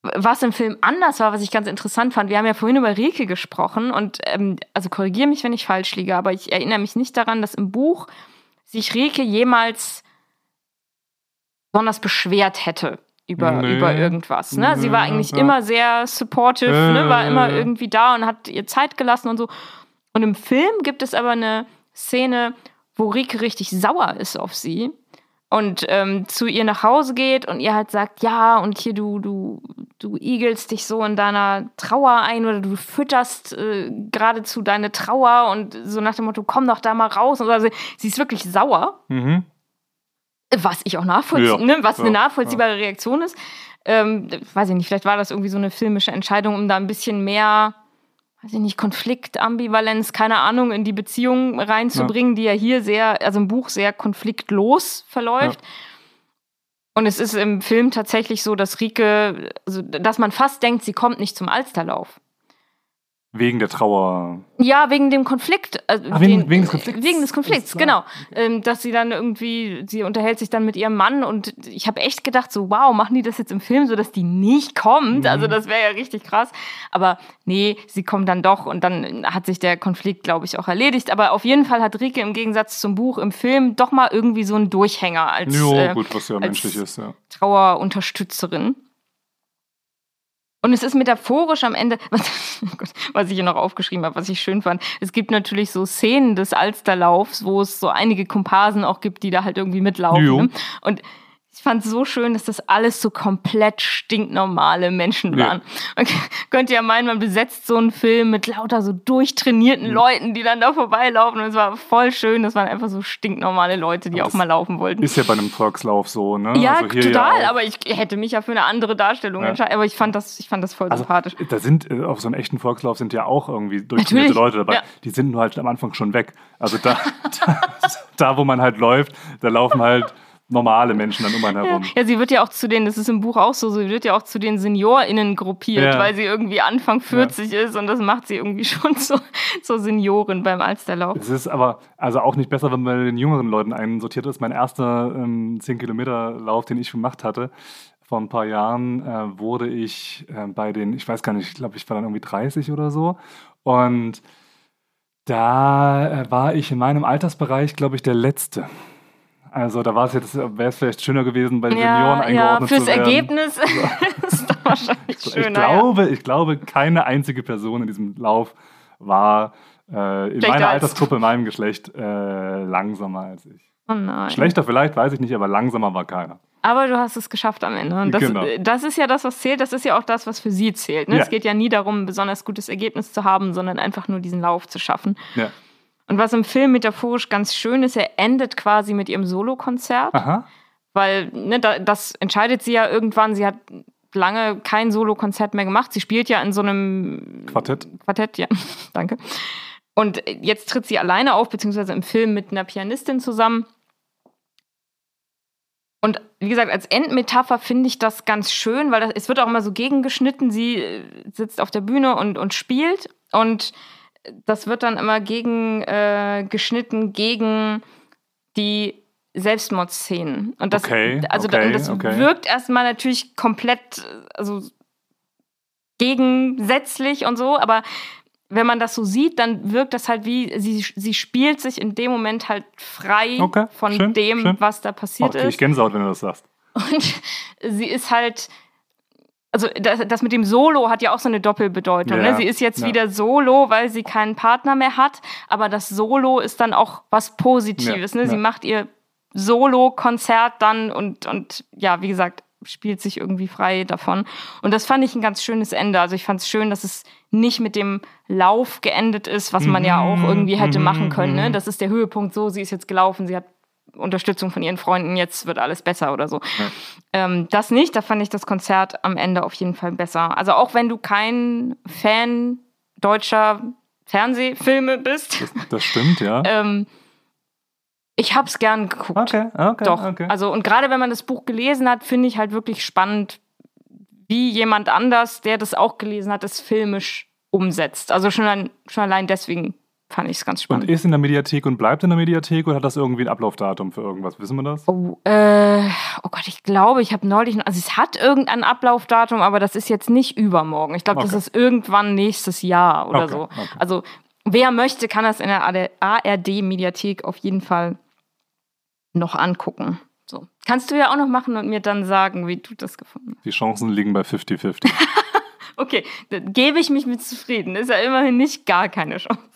Was im Film anders war, was ich ganz interessant fand, wir haben ja vorhin über Rike gesprochen und ähm, also korrigiere mich, wenn ich falsch liege, aber ich erinnere mich nicht daran, dass im Buch sich Rike jemals besonders beschwert hätte über, Nee. über irgendwas. Ne? Sie war eigentlich ja. immer sehr supportive, Äh, ne? war immer irgendwie da und hat ihr Zeit gelassen und so. Und im Film gibt es aber eine Szene, wo Rike richtig sauer ist auf sie und ähm, zu ihr nach Hause geht und ihr halt sagt, ja, und hier du, du, du igelst dich so in deiner Trauer ein oder du fütterst äh, geradezu deine Trauer und so nach dem Motto, komm doch da mal raus. Also, sie ist wirklich sauer, Mhm. was ich auch nachvollziehe, Ja, ne? was eine ja, nachvollziehbare Reaktion ist. Ähm, weiß ich nicht, vielleicht war das irgendwie so eine filmische Entscheidung, um da ein bisschen mehr, weiß ich nicht, Konflikt, Ambivalenz, keine Ahnung, in die Beziehung reinzubringen, die ja hier sehr, also im Buch sehr konfliktlos verläuft. Und es ist im Film tatsächlich so, dass Rike, also, dass man fast denkt, sie kommt nicht zum Alsterlauf. Wegen der Trauer. Ja, wegen dem Konflikt. äh, Ah, wegen- wegen des Konflikts. Wegen des Konflikts, genau. Ähm, dass sie dann irgendwie, sie unterhält sich dann mit ihrem Mann und ich habe echt gedacht, so, wow, machen die das jetzt im Film so, dass die nicht kommt? Mhm. Also das wäre ja richtig krass. Aber nee, sie kommt dann doch und dann hat sich der Konflikt, glaube ich, auch erledigt. Aber auf jeden Fall hat Rike im Gegensatz zum Buch im Film doch mal irgendwie so einen Durchhänger als Jo, äh, gut, was ja als- menschlich ist, ja. Trauerunterstützerin. Und es ist metaphorisch am Ende, was, was ich hier noch aufgeschrieben habe, was ich schön fand. Es gibt natürlich so Szenen des Alsterlaufs, wo es so einige Komparsen auch gibt, die da halt irgendwie mitlaufen. Jo. Ne? Und ich fand es so schön, dass das alles so komplett stinknormale Menschen waren. Man könnte ja meinen, man besetzt so einen Film mit lauter so durchtrainierten mhm. Leuten, die dann da vorbeilaufen. Und es war voll schön. Das waren einfach so stinknormale Leute, die auch mal laufen wollten. Ist ja bei einem Volkslauf so, ne? Ja, also total. Ja aber ich hätte mich ja für eine andere Darstellung ja. entscheiden. Aber ich fand das, ich fand das voll also, sympathisch. Da sind, äh, auf so einem echten Volkslauf sind ja auch irgendwie durchtrainierte Leute dabei. Ja. Die sind nur halt am Anfang schon weg. Also da, da, da, wo man halt läuft, da laufen halt normale Menschen dann um einen herum. Ja, sie wird ja auch zu den, das ist im Buch auch so, sie wird ja auch zu den SeniorInnen gruppiert, ja. weil sie irgendwie Anfang 40 ja. ist und das macht sie irgendwie schon zur, zur Seniorin beim Alsterlauf. Es ist aber also auch nicht besser, wenn man bei den jüngeren Leuten einsortiert ist. Mein erster ähm, 10-Kilometer-Lauf, den ich gemacht hatte, vor ein paar Jahren äh, wurde ich äh, bei den, ich weiß gar nicht, ich glaube, ich war dann irgendwie 30 oder so und da äh, war ich in meinem Altersbereich, glaube ich, der Letzte. Also da war es jetzt, wäre es vielleicht schöner gewesen, bei den ja, Senioren eingeordnet ja, fürs zu werden. Ergebnis ist das wahrscheinlich schöner. Ich glaube, ja. ich glaube, keine einzige Person in diesem Lauf war äh, in meiner Altersgruppe, in meinem Geschlecht, äh, langsamer als ich. Oh nein. Schlechter vielleicht, weiß ich nicht, aber langsamer war keiner. Aber du hast es geschafft am Ende. Und das, genau. das ist ja das, was zählt. Das ist ja auch das, was für sie zählt. Ne? Ja. Es geht ja nie darum, ein besonders gutes Ergebnis zu haben, sondern einfach nur diesen Lauf zu schaffen. Ja. Und was im Film metaphorisch ganz schön ist, er endet quasi mit ihrem Solokonzert. Aha. Weil ne, das entscheidet sie ja irgendwann. Sie hat lange kein Solokonzert mehr gemacht. Sie spielt ja in so einem Quartett. Quartett, ja. Danke. Und jetzt tritt sie alleine auf, beziehungsweise im Film mit einer Pianistin zusammen. Und wie gesagt, als Endmetapher finde ich das ganz schön, weil das, es wird auch immer so gegengeschnitten. Sie äh, sitzt auf der Bühne und, und spielt. Und das wird dann immer gegen äh, geschnitten gegen die Selbstmordszenen. Und das, okay, also okay, das okay. wirkt erstmal natürlich komplett, also gegensätzlich und so, aber wenn man das so sieht, dann wirkt das halt wie, sie, sie spielt sich in dem Moment halt frei okay, von schön, dem, schön. was da passiert oh, ist. Ich Gänsehaut, wenn du das sagst. Und sie ist halt, also das, das, mit dem Solo hat ja auch so eine Doppelbedeutung. Ne? Ja, ne? Sie ist jetzt ja. wieder Solo, weil sie keinen Partner mehr hat, aber das Solo ist dann auch was Positives. Ja, ne? Sie macht ihr Solo-Konzert dann und, und ja, wie gesagt, spielt sich irgendwie frei davon. Und das fand ich ein ganz schönes Ende. Also ich fand es schön, dass es nicht mit dem Lauf geendet ist, was man ja auch mhm, irgendwie hätte mhm, machen können. Ne? Mhm. Das ist der Höhepunkt so, sie ist jetzt gelaufen, sie hat Unterstützung von ihren Freunden, jetzt wird alles besser oder so. Ja. Ähm, das nicht, da fand ich das Konzert am Ende auf jeden Fall besser. Also auch wenn du kein Fan deutscher Fernsehfilme bist. Das, das stimmt, ja. ähm, ich hab's gern geguckt. Okay, okay. Doch. Okay. Also, und gerade wenn man das Buch gelesen hat, finde ich halt wirklich spannend, wie jemand anders, der das auch gelesen hat, das filmisch umsetzt. Also schon, schon allein deswegen fand ich es ganz spannend. Und ist in der Mediathek und bleibt in der Mediathek oder hat das irgendwie ein Ablaufdatum für irgendwas? Wissen wir das? Oh, äh, oh Gott, ich glaube, ich habe neulich, also es hat irgendein Ablaufdatum, aber das ist jetzt nicht übermorgen. Ich glaube, okay. das ist irgendwann nächstes Jahr oder okay, so. Okay. Also wer möchte, kann das in der ARD-Mediathek auf jeden Fall noch angucken. So. Kannst du ja auch noch machen und mir dann sagen, wie du das gefunden hast. Die Chancen liegen bei 50-50. okay, dann gebe ich mich mit zufrieden. Ist ja immerhin nicht gar keine Chance.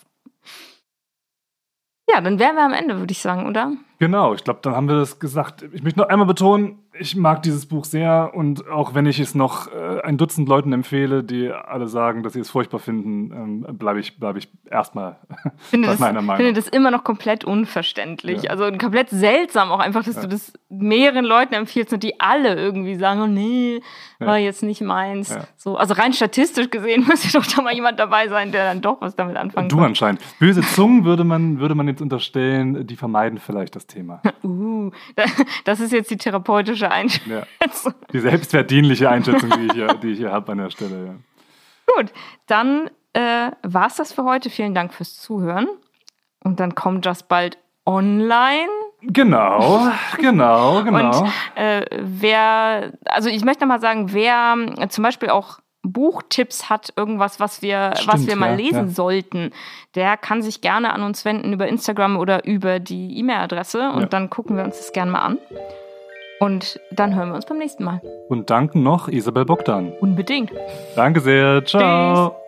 Ja, dann wären wir am Ende, würde ich sagen, oder? Genau, ich glaube, dann haben wir das gesagt. Ich möchte noch einmal betonen, ich mag dieses Buch sehr und auch wenn ich es noch äh, ein Dutzend Leuten empfehle, die alle sagen, dass sie es furchtbar finden, ähm, bleibe ich, bleib ich erstmal finde das, meiner Meinung. Ich finde das immer noch komplett unverständlich. Ja. Also komplett seltsam auch einfach, dass ja. du das mehreren Leuten empfiehlst und die alle irgendwie sagen, oh nee, war ja. jetzt nicht meins. So, also rein statistisch gesehen müsste doch da mal jemand dabei sein, der dann doch was damit anfangen kann. Du anscheinend. Böse Zungen würde man, würde man jetzt unterstellen, die vermeiden vielleicht das Thema. uh, das ist jetzt die therapeutische falsche Einschätzung. Ja. Die selbstverdienliche Einschätzung, die ich hier, hier habe an der Stelle. Ja. Gut, dann äh, war es das für heute. Vielen Dank fürs Zuhören. Und dann kommt das bald online. Genau, genau, genau. Und äh, wer, also ich möchte mal sagen, wer äh, zum Beispiel auch Buchtipps hat, irgendwas, was wir, Stimmt, was wir mal ja, lesen ja. sollten, der kann sich gerne an uns wenden über Instagram oder über die E-Mail-Adresse und ja. dann gucken wir uns das gerne mal an. Und dann hören wir uns beim nächsten Mal. Und danken noch Isabel Bogdan. Unbedingt. Danke sehr. Ciao. Tschüss.